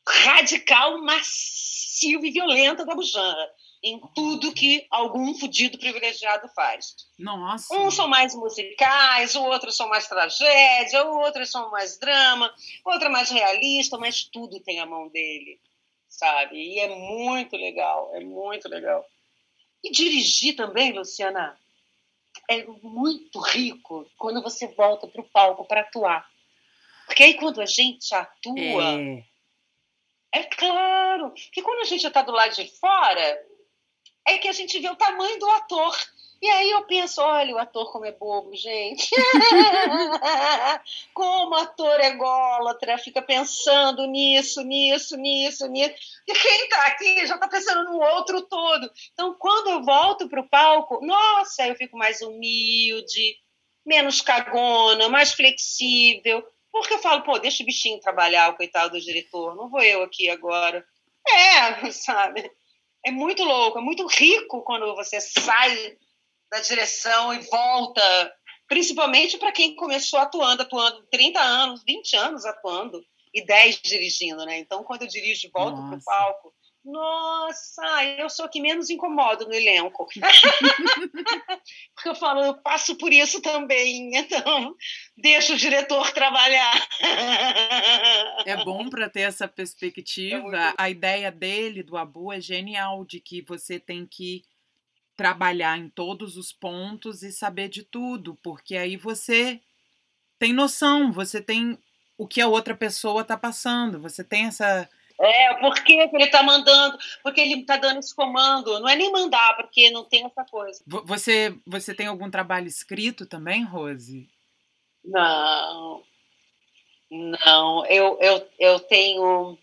radical, massiva e violenta da Bujanra em tudo que algum fudido privilegiado faz. Nossa. Uns são mais musicais, o outro são mais tragédia, o outro são mais drama, outro mais realista, mas tudo tem a mão dele, sabe? E é muito legal, é muito legal. E dirigir também, Luciana, é muito rico quando você volta para o palco para atuar. Porque aí quando a gente atua, é. É claro que quando a gente está do lado de fora, é que a gente vê o tamanho do ator. E aí eu penso, olha o ator como é bobo, gente. como o ator é fica pensando nisso, nisso, nisso, nisso. E quem está aqui já está pensando no outro todo. Então, quando eu volto para o palco, nossa, eu fico mais humilde, menos cagona, mais flexível, porque eu falo, pô, deixa o bichinho trabalhar, o coitado do diretor, não vou eu aqui agora. É, sabe? É muito louco, é muito rico quando você sai da direção e volta, principalmente para quem começou atuando, atuando 30 anos, 20 anos atuando e 10 dirigindo, né? Então, quando eu dirijo volto para o palco, Nossa, eu sou a que menos incomodo no elenco. Porque eu falo, eu passo por isso também, então deixa o diretor trabalhar. É bom para ter essa perspectiva. É a ideia dele, do Abu, é genial, de que você tem que trabalhar em todos os pontos e saber de tudo, porque aí você tem noção, você tem o que a outra pessoa está passando, você tem essa. É, por que ele está mandando, porque ele está dando esse comando. Não é nem mandar, porque não tem essa coisa. Você, você tem algum trabalho escrito também, Rose? Não. Não, eu, eu, eu tenho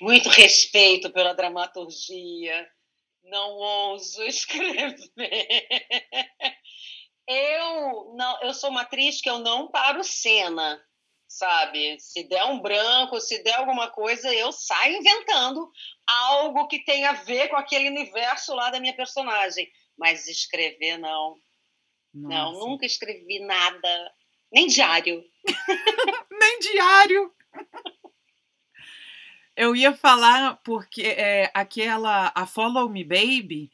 muito respeito pela dramaturgia, não ouso escrever. Eu não, eu sou uma atriz que eu não paro cena, sabe? Se der um branco, se der alguma coisa, eu saio inventando algo que tenha a ver com aquele universo lá da minha personagem. Mas escrever, não. Nossa. Não, nunca escrevi nada. Nem diário. Nem diário. Eu ia falar porque é, aquela a Follow Me Baby,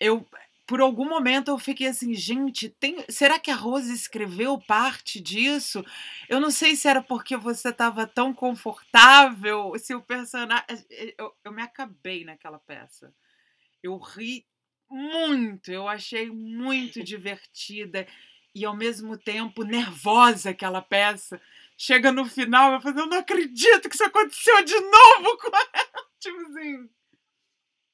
eu por algum momento eu fiquei assim, gente, tem, será que a Rose escreveu parte disso? Eu não sei se era porque você estava tão confortável, se o personagem. Eu, eu me acabei naquela peça. Eu ri muito, eu achei muito divertida e ao mesmo tempo nervosa aquela peça. Chega no final, eu falo, eu não acredito que isso aconteceu de novo com ela. Tipo assim,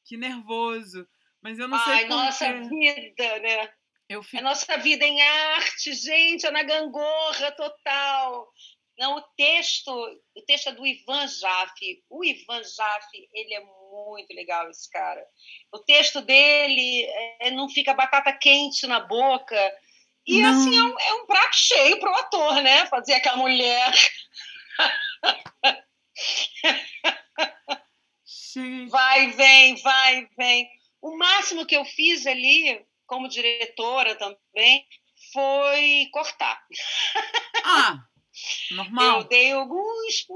que nervoso. Mas eu não sei Ai, nossa vida, né? Eu fico... A nossa vida em arte, gente, é na gangorra total. Não, o texto, o texto é do Ivan Jaffe. O Ivan Jaffe, ele é muito legal, esse cara. O texto dele é, não fica batata quente na boca. E, não. assim, é um, é um prato cheio para o ator, né? Fazer aquela mulher... vai, vem, vai, vem. O máximo que eu fiz ali, como diretora também, foi cortar. Ah, normal. Eu dei alguns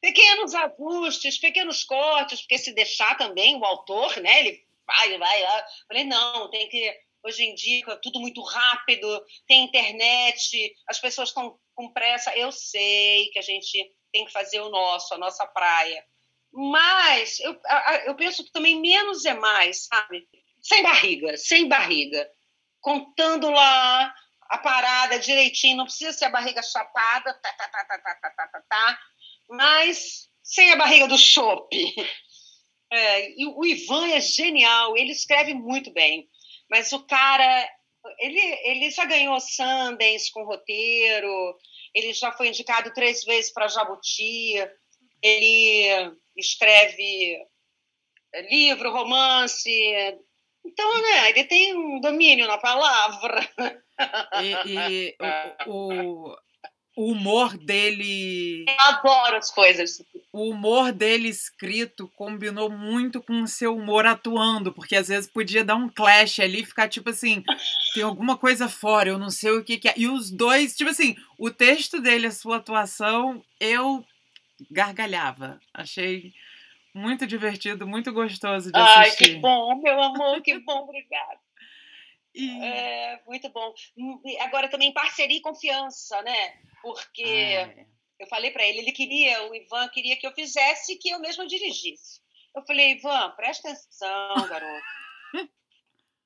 pequenos ajustes, pequenos cortes, porque se deixar também o autor, né, ele vai, vai lá. Falei, não, tem que. Hoje em dia, tudo muito rápido, tem internet, as pessoas estão com pressa. Eu sei que a gente tem que fazer o nosso, a nossa praia. Mas eu, eu penso que também menos é mais, sabe? Sem barriga, sem barriga. Contando lá a parada direitinho, não precisa ser a barriga chapada, tá, tá, tá, tá, tá, tá, tá, tá, tá mas sem a barriga do chope. É, e o Ivan é genial, ele escreve muito bem, mas o cara, ele, ele já ganhou Sundance com roteiro, ele já foi indicado três vezes para Jabuti, ele escreve livro, romance. Então, né, ele tem um domínio na palavra. E, e o, o, o, humor dele. Eu adoro as coisas. O humor dele escrito combinou muito com o seu humor atuando, porque às vezes podia dar um clash ali e ficar tipo assim: tem alguma coisa fora, eu não sei o que, que é. E os dois, tipo assim, o texto dele, a sua atuação, eu gargalhava. Achei muito divertido, muito gostoso de assistir. Ai, que bom, meu amor, que bom, obrigada. E... É, muito bom. Hum, agora também parceria e confiança, né? Porque ah, é. eu falei para ele, ele queria, o Ivan queria que eu fizesse que eu mesma dirigisse. Eu falei, Ivan, presta atenção, garoto.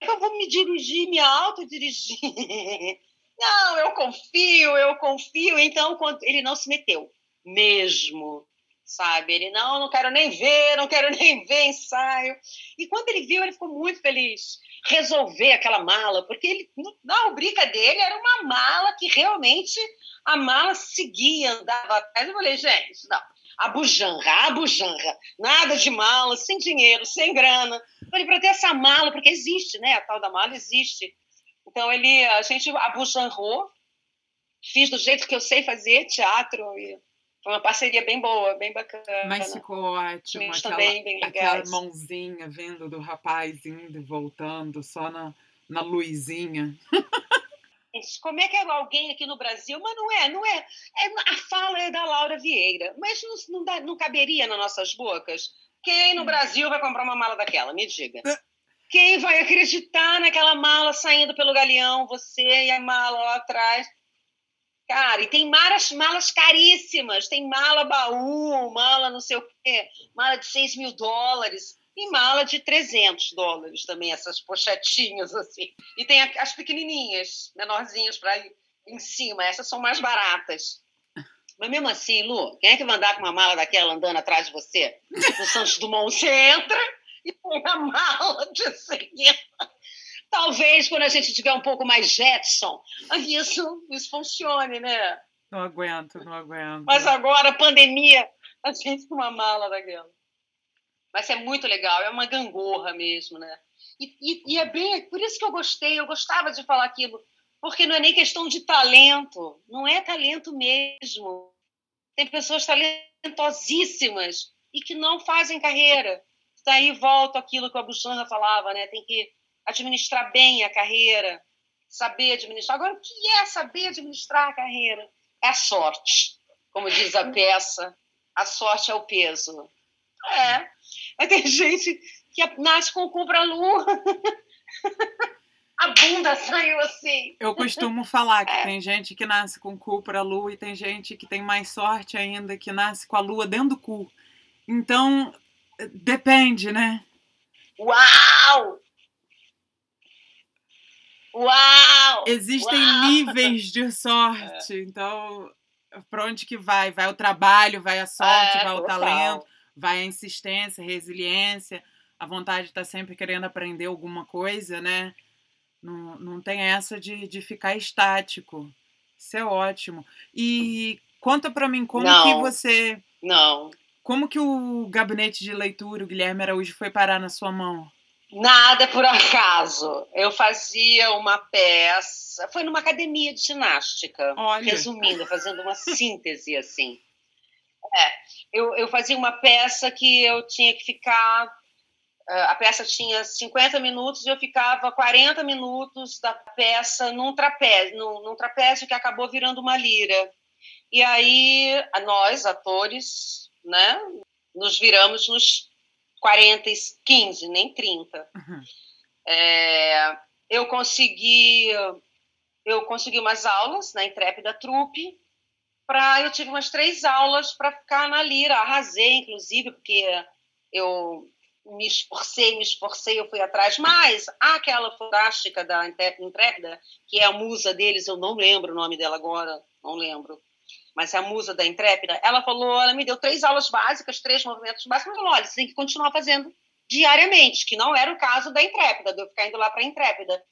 eu vou me dirigir, me autodirigir. Não, eu confio, eu confio. Então, quando ele não se meteu mesmo, sabe? Ele, não, não quero nem ver, não quero nem ver ensaio. E quando ele viu, ele ficou muito feliz. Resolver aquela mala, porque ele, na rubrica dele era uma mala que realmente a mala seguia, andava atrás. Eu falei, gente, não, a bujanra, a bujanra, nada de mala, sem dinheiro, sem grana. Falei, para ter essa mala, porque existe, né? A tal da mala existe. Então ele, a gente abujanrou, fiz do jeito que eu sei fazer teatro e foi uma parceria bem boa, bem bacana. Mas ficou ótimo. Aquela, também aquela mãozinha vindo do rapaz indo e voltando só na, na luzinha. Como é que é alguém aqui no Brasil? Mas não é, não é. é a fala é da Laura Vieira, mas não, não, dá, não caberia nas nossas bocas. Quem no Brasil vai comprar uma mala daquela? Me diga. Quem vai acreditar naquela mala saindo pelo galeão, você e a mala lá atrás? Cara, e tem malas, malas caríssimas. Tem mala baú, mala não sei o quê, mala de 6 mil dólares e mala de 300 dólares também, essas pochetinhas assim. E tem as pequenininhas, menorzinhas para em cima. Essas são mais baratas. Mas mesmo assim, Lu, quem é que vai andar com uma mala daquela andando atrás de você? No Santos Dumont, você entra e põe a mala de seguida. Talvez quando a gente tiver um pouco mais Jetson, isso, isso funcione, né? Não aguento, não aguento. Mas agora, pandemia, a gente com uma mala daquela. Mas é muito legal, é uma gangorra mesmo, né? E, e, e, é bem, por isso que eu gostei, eu gostava de falar aquilo, porque não é nem questão de talento, não é talento mesmo. Tem pessoas talentosíssimas e que não fazem carreira. Daí volta aquilo que o Abujanra falava, né? Tem que administrar bem a carreira, saber administrar. Agora, o que é saber administrar a carreira? É a sorte. Como diz a peça, a sorte é o peso. É. Mas tem gente que nasce com o cu pra lua. a bunda saiu assim. Eu costumo falar que é. tem gente que nasce com o cu pra lua e tem gente que tem mais sorte ainda, que nasce com a lua dentro do cu. Então, depende, né? Uau! Uau! Existem Uau! níveis de sorte. É. Então, para onde que vai? Vai o trabalho, vai a sorte, é, vai o talento, vai a insistência, resiliência, a vontade de estar tá sempre querendo aprender alguma coisa, né? Não, não tem essa de, de ficar estático. Isso é ótimo. E conta para mim como não, que você. Não. Como que o gabinete de leitura, o Guilherme Araújo, foi parar na sua mão? Nada por acaso. Eu fazia uma peça, foi numa academia de ginástica, Olha. resumindo, fazendo uma síntese assim. É, eu, eu fazia uma peça que eu tinha que ficar. Eh, a peça tinha 50 minutos e eu ficava 40 minutos da peça num trapézio, num, num trapézio que acabou virando uma lira. E aí, nós, atores, né, nos viramos nos 40, 15, nem 30. Uhum. É, eu consegui eu consegui umas aulas na Intrépida Trupe, para eu tive umas três aulas para ficar na lira, arrasei, inclusive, porque eu me esforcei, me esforcei, eu fui atrás, mas aquela fantástica da Intrépida, que é a musa deles, eu não lembro o nome dela agora, não lembro, mas é a musa da Intrépida, ela falou, ela me deu três aulas básicas, três movimentos básicos, falou, olha, você tem que continuar fazendo diariamente, que não era o caso da Intrépida, de eu ficar indo lá para a Intrépida.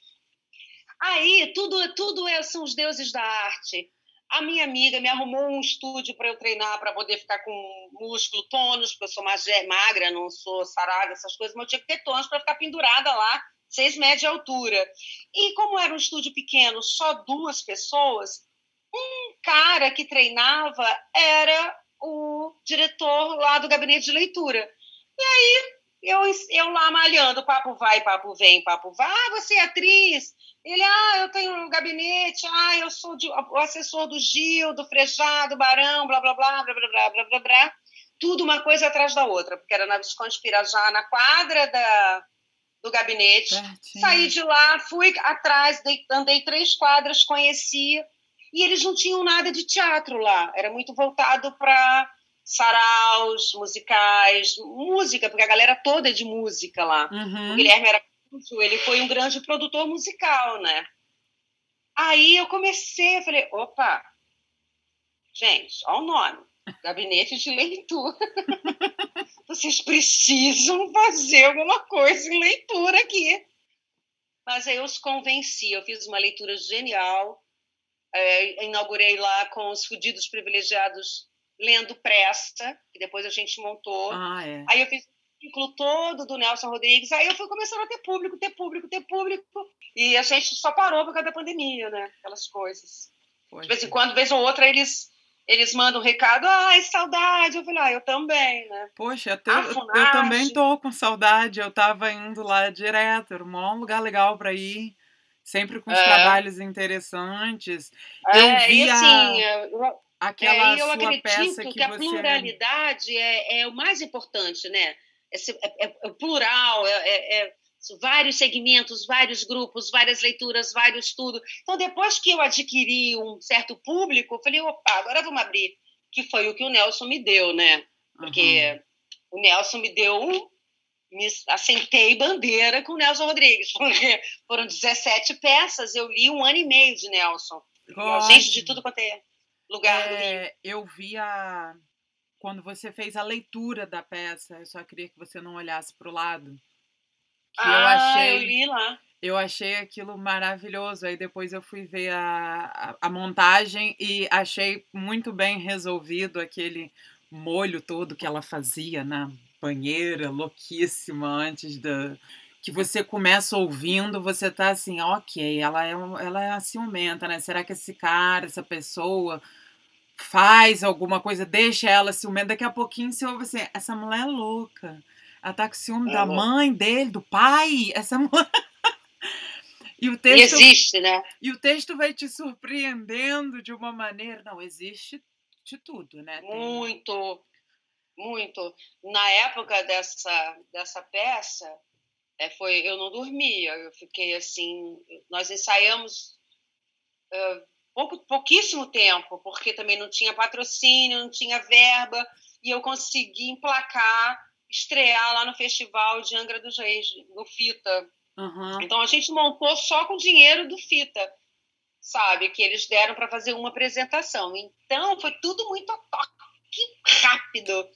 Aí, tudo, tudo é, são os deuses da arte. A minha amiga me arrumou um estúdio para eu treinar, para poder ficar com músculo, tônus, porque eu sou magra, não sou sarada, essas coisas, mas eu tinha que ter tônus para ficar pendurada lá, seis metros de altura. E como era um estúdio pequeno, só duas pessoas, um cara que treinava era o diretor lá do gabinete de leitura. E aí eu, eu lá malhando, papo vai, papo vem, papo vai. Ah, você é atriz? Ele, ah, eu tenho um gabinete, ah, eu sou de, o assessor do Gil, do Frejado, Barão, blá, blá, blá, blá, blá, blá, blá, blá, blá. Tudo uma coisa atrás da outra, porque era na Visconde Pirajá, na quadra da, do gabinete. Certinho. Saí de lá, fui atrás, andei três quadras, conheci e eles não tinham nada de teatro lá. Era muito voltado para saraus, musicais, música, porque a galera toda é de música lá. Uhum. O Guilherme era ele foi um grande produtor musical, né? Aí eu comecei, eu falei, opa, gente, olha o nome, gabinete de leitura. Vocês precisam fazer alguma coisa em leitura aqui. Mas aí eu os convenci, eu fiz uma leitura genial, é, inaugurei lá com os fudidos privilegiados lendo Presta, que depois a gente montou. Ah, é. Aí eu fiz o ciclo todo do Nelson Rodrigues, aí eu fui começando a ter público, ter público, ter público, e a gente só parou por causa da pandemia, né? Aquelas coisas. Poxa. De vez em quando, vez ou outra, eles eles mandam um recado, ai, saudade. Eu falei, ah, eu também, né? Poxa, até, eu, eu também tô com saudade. Eu tava indo lá direto, era um lugar legal para ir sempre com é. trabalhos interessantes. É, eu vi e assim, eu, aquela é, eu acredito que, que a pluralidade é, é o mais importante, né? é, é, é plural, é, é, é vários segmentos, vários grupos, várias leituras, vários tudo. Então, depois que eu adquiri um certo público, eu falei, opa, agora vamos abrir. Que foi o que o Nelson me deu, né? Porque uhum. o Nelson me deu um, me assentei bandeira com Nelson Rodrigues, porque foram 17 peças, eu li um ano e meio de Nelson. Gente de tudo quanto é lugar é, Eu vi a... Quando você fez a leitura da peça, eu só queria que você não olhasse para o lado ah, eu achei. Eu li lá. Eu achei aquilo maravilhoso. Aí depois eu fui ver a, a, a montagem e achei muito bem resolvido aquele molho todo que ela fazia na banheira, louquíssima, antes da. Que você começa ouvindo, você tá assim, ok, ela é, ela é ciumenta, né? Será que esse cara, essa pessoa faz alguma coisa, deixa ela ciumenta? Daqui a pouquinho você ouve assim, essa mulher é louca ela tá com ciúme é, da mãe dele, do pai. Essa mulher. E o texto, existe, né? E o texto vai te surpreendendo de uma maneira. Não, existe de tudo, né? Tem... Muito, muito. Na época dessa, dessa peça, é, foi, eu não dormia, eu fiquei assim. Nós ensaiamos uh, pouco, pouquíssimo tempo, porque também não tinha patrocínio, não tinha verba, e eu consegui emplacar estrear lá no Festival de Angra dos Reis, no FITA. Uhum. Então a gente montou só com dinheiro do FITA, sabe? Que eles deram para fazer uma apresentação. Então foi tudo muito toque rápido.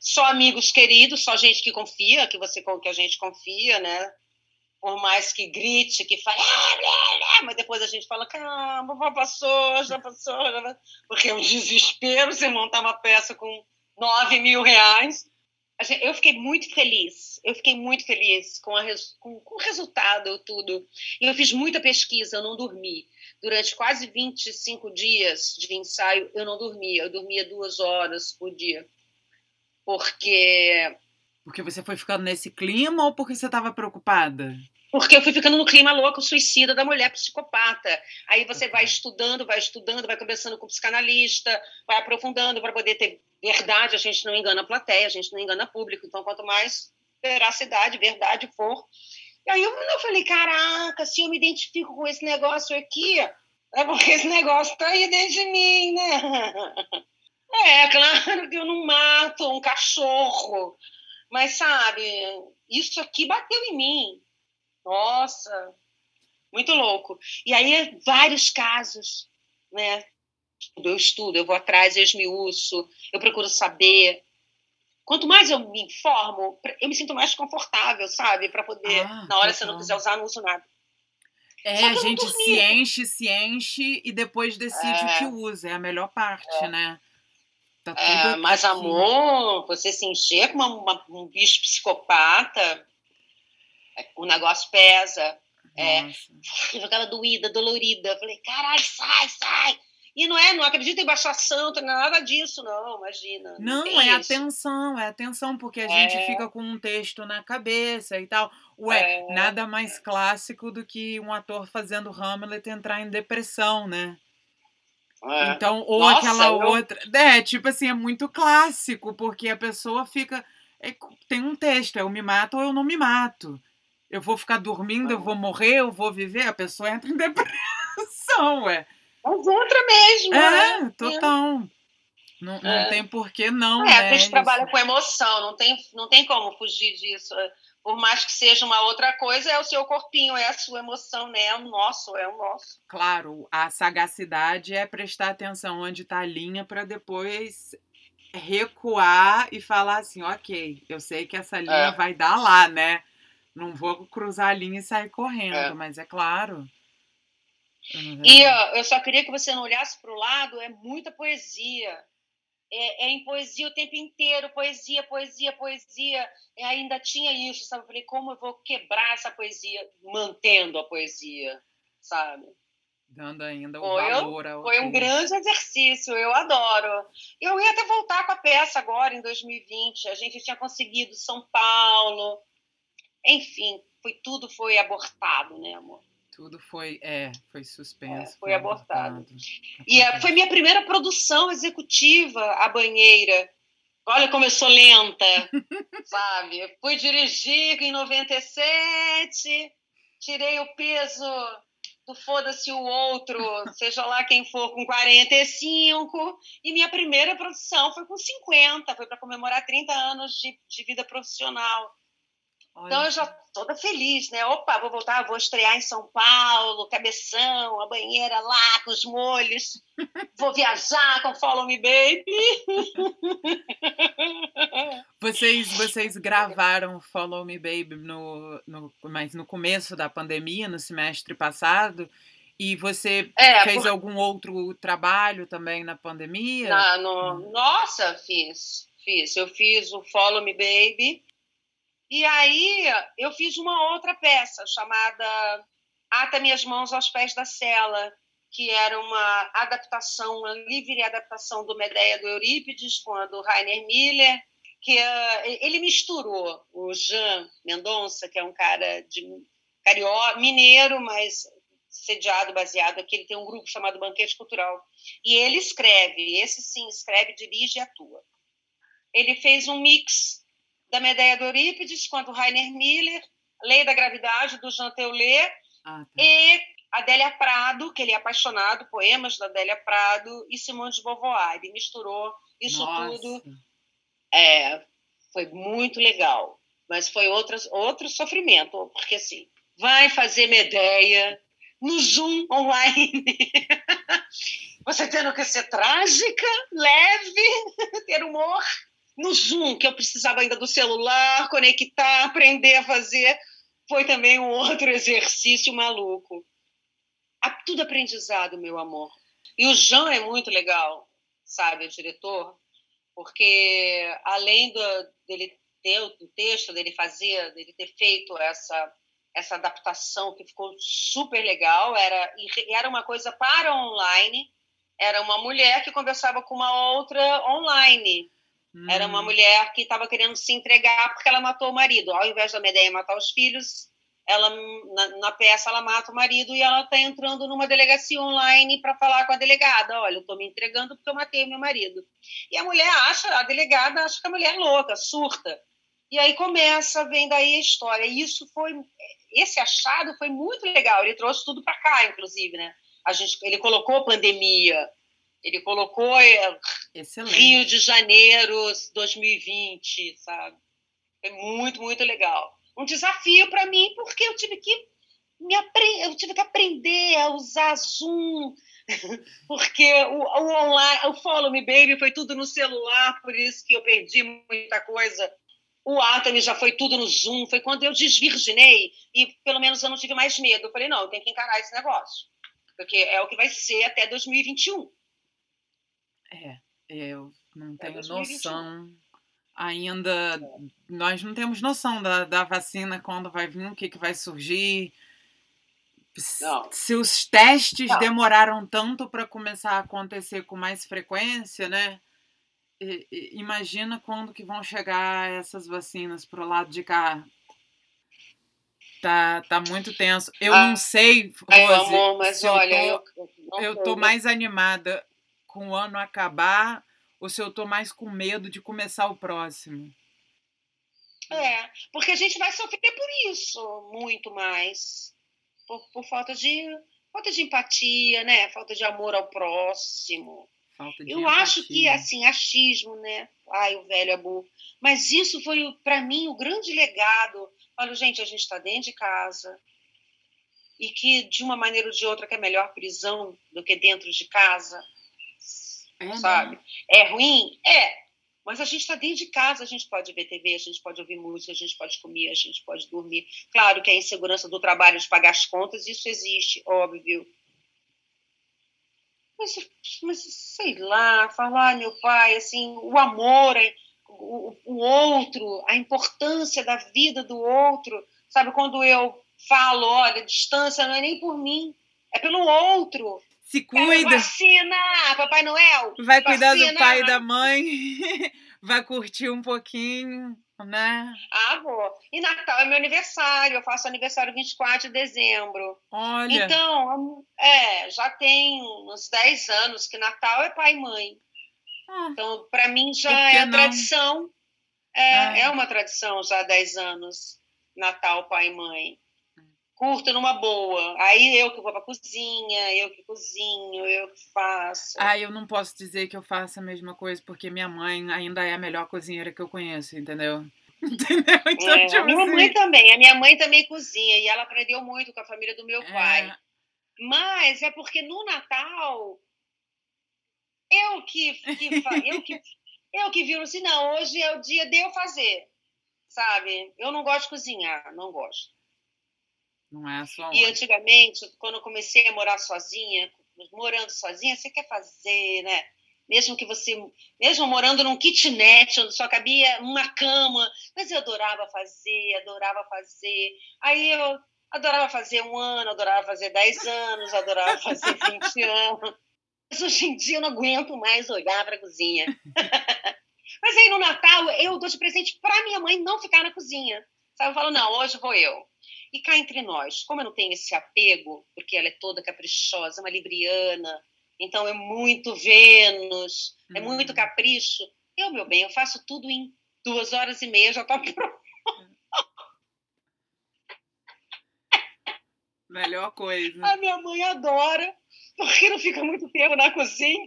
Só amigos queridos, só gente que confia, que você que a gente confia, né? Por mais que grite, que fale, ah, mas depois a gente fala, calma, já passou, já passou, porque é um desespero você montar uma peça com 9 mil reais eu fiquei muito feliz, eu fiquei muito feliz com, a, com, com, o resultado, tudo. E eu fiz muita pesquisa, eu não dormi. Durante quase 25 dias de ensaio, eu não dormia. Eu dormia duas horas por dia. Porque. Porque você foi ficando nesse clima ou porque você estava preocupada? Porque eu fui ficando no clima louco, suicida da mulher psicopata. Aí você vai estudando, vai estudando, vai conversando com o psicanalista, vai aprofundando para poder ter verdade. A gente não engana a plateia, a gente não engana público. Então, quanto mais veracidade, verdade for. E aí eu, eu falei: caraca, se eu me identifico com esse negócio aqui, é porque esse negócio está aí dentro de mim, né? É, claro que eu não mato um cachorro, mas sabe, isso aqui bateu em mim nossa, muito louco. E aí, vários casos, né? Eu estudo, eu vou atrás, eu esmiuço, eu procuro saber. Quanto mais eu me informo, eu me sinto mais confortável, sabe? Para poder, ah, na hora, se eu não quiser usar, não uso nada. É, a gente se enche, se enche e depois decide é, o que usa. É a melhor parte, é. né? Tá é, mas, aqui. amor, você se encher com uma, uma, um bicho psicopata, o negócio pesa. É, aquela doída, dolorida. falei, caralho, sai, sai. E não é, não acredito em baixar santo, não é nada disso, não, imagina. Não, não é isso. atenção, é atenção, porque a é. gente fica com um texto na cabeça e tal. Ué, é. nada mais clássico do que um ator fazendo Hamlet entrar em depressão, né? É. Então, ou Nossa, aquela eu... outra. É, tipo assim, é muito clássico, porque a pessoa fica. É, tem um texto, é eu me mato ou eu não me mato eu vou ficar dormindo, eu vou morrer, eu vou viver, a pessoa entra em depressão, ué. Mas entra mesmo, é, né? total. Não, não é. tem porquê não, é, né? A gente trabalha com emoção, não tem, não tem como fugir disso. Por mais que seja uma outra coisa, é o seu corpinho, é a sua emoção, né? É o nosso, é o nosso. Claro, a sagacidade é prestar atenção onde está a linha para depois recuar e falar assim, ok, eu sei que essa linha é. vai dar lá, né? Não vou cruzar a linha e sair correndo, é. mas é claro. E eu só queria que você não olhasse para o lado, é muita poesia. É, é, em poesia o tempo inteiro, poesia, poesia, poesia. E ainda tinha isso, sabe? Eu falei, como eu vou quebrar essa poesia mantendo a poesia, sabe? Dando ainda o foi, valor ao Foi um grande exercício, eu adoro. Eu ia até voltar com a peça agora, em 2020. A gente tinha conseguido São Paulo, enfim, foi tudo foi abortado, né, amor? Tudo foi, é, foi suspenso. É, foi, foi abortado. abortado. E a, foi minha primeira produção executiva, A Banheira. Olha como eu sou lenta, sabe? Fui dirigir em 97, tirei o peso do foda-se o outro, seja lá quem for, com 45, e minha primeira produção foi com 50, foi para comemorar 30 anos de, de vida profissional. Olha. Então eu já toda feliz, né? Opa, vou voltar, vou estrear em São Paulo, cabeção, a banheira lá com os molhos. Vou viajar com Follow Me Baby. Vocês, vocês gravaram Follow Me Baby no, no, mas no começo da pandemia, no semestre passado. E você é, fez por... algum outro trabalho também na pandemia? Na, no... Nossa, fiz. Fiz. Eu fiz o Follow Me Baby e aí eu fiz uma outra peça chamada Ata Minhas Mãos aos Pés da Cela, que era uma adaptação, uma livre adaptação do Medeia do Eurípides com a do Rainer Miller, que uh, ele misturou o Jean Mendonça, que é um cara de mineiro, mas sediado, baseado aqui, ele tem um grupo chamado Banquete Cultural. E ele escreve, esse sim, escreve, dirige e atua. Ele fez um mix da Medeia do Eurípides, quanto Rainer Miller, Lei da Gravidade, do Jean Teulé, ah, tá. e Adélia Prado, que ele é apaixonado, poemas da Adélia Prado, e Simone de Beauvoir. Ele misturou isso Nossa. tudo. É, foi muito legal, mas foi outro, outro sofrimento, porque assim, vai fazer Medeia no Zoom online. Você tendo que ser trágica, leve, ter humor no Zoom, que eu precisava ainda do celular, conectar, aprender a fazer, foi também um outro exercício maluco. Tudo aprendizado, meu amor. E o Jean é muito legal, sabe, o diretor, porque além do, dele ter o texto, dele fazer, dele ter feito essa essa adaptação que ficou super legal, era era uma coisa para online, era uma mulher que conversava com uma outra online. Hum. Era uma hum. mulher que estava querendo se entregar porque ela matou o marido. Ao invés da Medeia matar os filhos, ela na, na peça ela mata o marido e ela está entrando numa delegacia online para falar com a delegada. Olha, eu estou me entregando porque eu matei meu marido. E a mulher acha, a delegada acha que a mulher é louca, surta. E aí começa, vem daí a história. E isso foi, esse achado foi muito legal. Ele trouxe tudo para cá, inclusive, né? A gente, ele colocou pandemia, ele colocou é, Excelente. Rio de Janeiro 2020, sabe? Foi muito, muito legal. Um desafio para mim, porque eu tive que me aprender, eu tive que aprender a usar Zoom, porque o, o online, o Follow Me Baby foi tudo no celular, por isso que eu perdi muita coisa. O Atami já foi tudo no Zoom, foi quando eu desvirginei e pelo menos eu não tive mais medo. Eu falei, não, eu tenho que encarar esse negócio, porque é o que vai ser até 2021. É, eu não é tenho é noção ainda. Nós não temos noção da, da vacina, quando vai vir, o que, que vai surgir. Não. Se os testes não. demoraram tanto para começar a acontecer com mais frequência, né? E, e, imagina quando que vão chegar essas vacinas pro lado de cá. Tá, tá muito tenso. Eu ah, não sei, Rose, amor, mas olha, eu tô, eu, eu tô mais animada com o ano acabar ou se eu estou mais com medo de começar o próximo? É, porque a gente vai sofrer por isso muito mais. Por, por falta de falta de empatia, né? Falta de amor ao próximo. eu empatia. acho que assim, achismo, né? Ai, o velho é burro. Mas isso foi para mim o grande legado. Olha, gente, a gente está dentro de casa e que de uma maneira ou de outra que é melhor prisão do que dentro de casa é, sabe? Né? É ruim? É. Mas a gente está dentro de casa, a gente pode ver TV, a gente pode ouvir música, a gente pode comer, a gente pode dormir. Claro que a insegurança do trabalho de pagar as contas, isso existe, óbvio. Mas, mas sei lá, falar, meu pai, assim, o amor, o, o outro, a importância da vida do outro, sabe? Quando eu falo, olha, distância não é nem por mim, é pelo outro. Se cuida. Vacina, Papai Noel. Vai cuidar do pai e da mãe. Vai curtir um pouquinho, né? Ah, vou. E Natal é meu aniversário. Eu faço aniversário 24 de dezembro. Olha. Então, é, já tem uns 10 anos que Natal é pai e mãe. Ah, então, para mim, já é tradição. É, ah. é uma tradição já há 10 anos. Natal, pai e mãe. Curto numa boa. Aí eu que vou pra cozinha, eu que cozinho, eu que faço. Ah, eu não posso dizer que eu faço a mesma coisa, porque minha mãe ainda é a melhor cozinheira que eu conheço, entendeu? Entendeu? Então, é, tipo minha assim... mãe também. A minha mãe também cozinha e ela aprendeu muito com a família do meu é... pai. Mas é porque no Natal eu que, que eu que eu que viro assim, não, hoje é o dia de eu fazer, sabe? Eu não gosto de cozinhar, não gosto. Não é só. E antigamente, quando eu comecei a morar sozinha, morando sozinha, você quer fazer, né? Mesmo que você, mesmo morando num kitnet onde só cabia uma cama, mas eu adorava fazer, adorava fazer. Aí eu adorava fazer um ano, adorava fazer dez anos, adorava fazer vinte anos. Mas hoje em dia eu não aguento mais olhar para a cozinha. Mas aí no Natal eu dou de presente para minha mãe não ficar na cozinha. Sabe? Eu falo, não, hoje vou eu. E cá entre nós, como eu não tenho esse apego, porque ela é toda caprichosa, uma libriana, então é muito Vênus, é muito hum. capricho. Eu, meu bem, eu faço tudo em duas horas e meia, já está pronto. Melhor coisa. A minha mãe adora porque não fica muito tempo na cozinha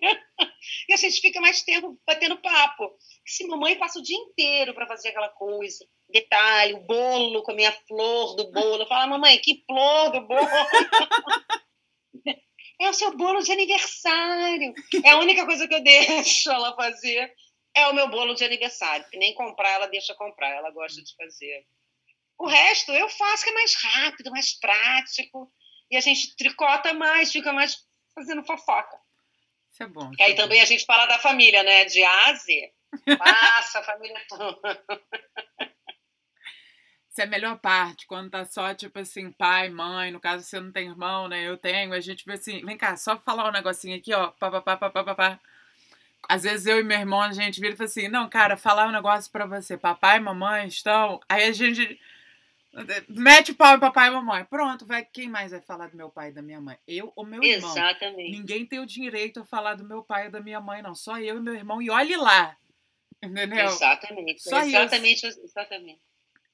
e a gente fica mais tempo batendo papo. Se mamãe passa o dia inteiro para fazer aquela coisa, detalhe, o bolo com a minha flor do bolo, fala, mamãe, que flor do bolo? é o seu bolo de aniversário. É a única coisa que eu deixo ela fazer é o meu bolo de aniversário, que nem comprar ela deixa comprar, ela gosta de fazer. O resto eu faço que é mais rápido, mais prático. E a gente tricota mais, fica mais fazendo fofoca. Isso é bom. E aí é também a gente fala da família, né? De Ásia. Passa a família toda. Isso é a melhor parte, quando tá só, tipo assim, pai, mãe, no caso você não tem irmão, né? Eu tenho, a gente vê assim, vem cá, só falar um negocinho aqui, ó, papapá, papapá. Às vezes eu e meu irmão, a gente vira e fala assim, não, cara, falar um negócio pra você, papai e mamãe estão... Aí a gente Mete o pau em papai e mamãe. Pronto, vai. Quem mais vai falar do meu pai e da minha mãe? Eu ou meu irmão? Exatamente. Ninguém tem o direito a falar do meu pai e da minha mãe, não. Só eu e meu irmão. E olhe lá. Entendeu? Exatamente. Só exatamente, isso. exatamente.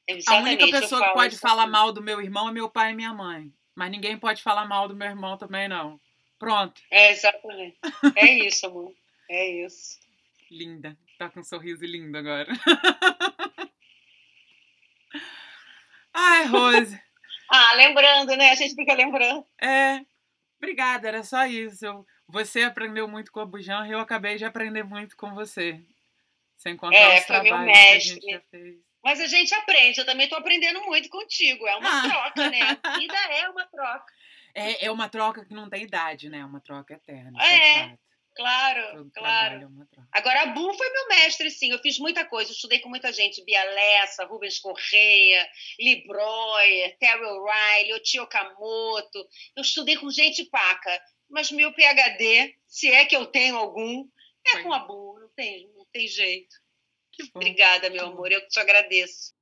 Exatamente. A única pessoa que pode falar mal do meu irmão é meu pai e minha mãe. Mas ninguém pode falar mal do meu irmão também, não. Pronto. É, exatamente. É isso, amor. É isso. Linda. Tá com um sorriso lindo agora. Ai, Rose. ah, lembrando, né? A gente fica lembrando. É. Obrigada, era só isso. você aprendeu muito com a Bujão e eu acabei de aprender muito com você. Sem contar é, os trabalhos que a gente já fez. Mas a gente aprende, eu também estou aprendendo muito contigo. É uma ah. troca, né? A vida é uma troca. É, é uma troca que não tem idade, né? É uma troca eterna. É. é Claro, Todo claro. É Agora, a Bu foi meu mestre, sim. Eu fiz muita coisa. Eu estudei com muita gente. Bia Lessa, Rubens Correia, Breuer, Terry O'Reilly, Otio Kamoto. Eu estudei com gente paca. Mas meu PHD, se é que eu tenho algum, é foi. com a Bu. Não tem, não tem jeito. Obrigada, meu amor. Eu te agradeço.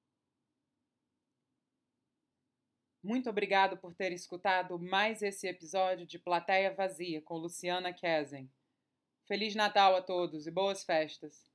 Muito obrigado por ter escutado mais esse episódio de Plateia Vazia com Luciana Kesen. Feliz Natal a todos e boas festas!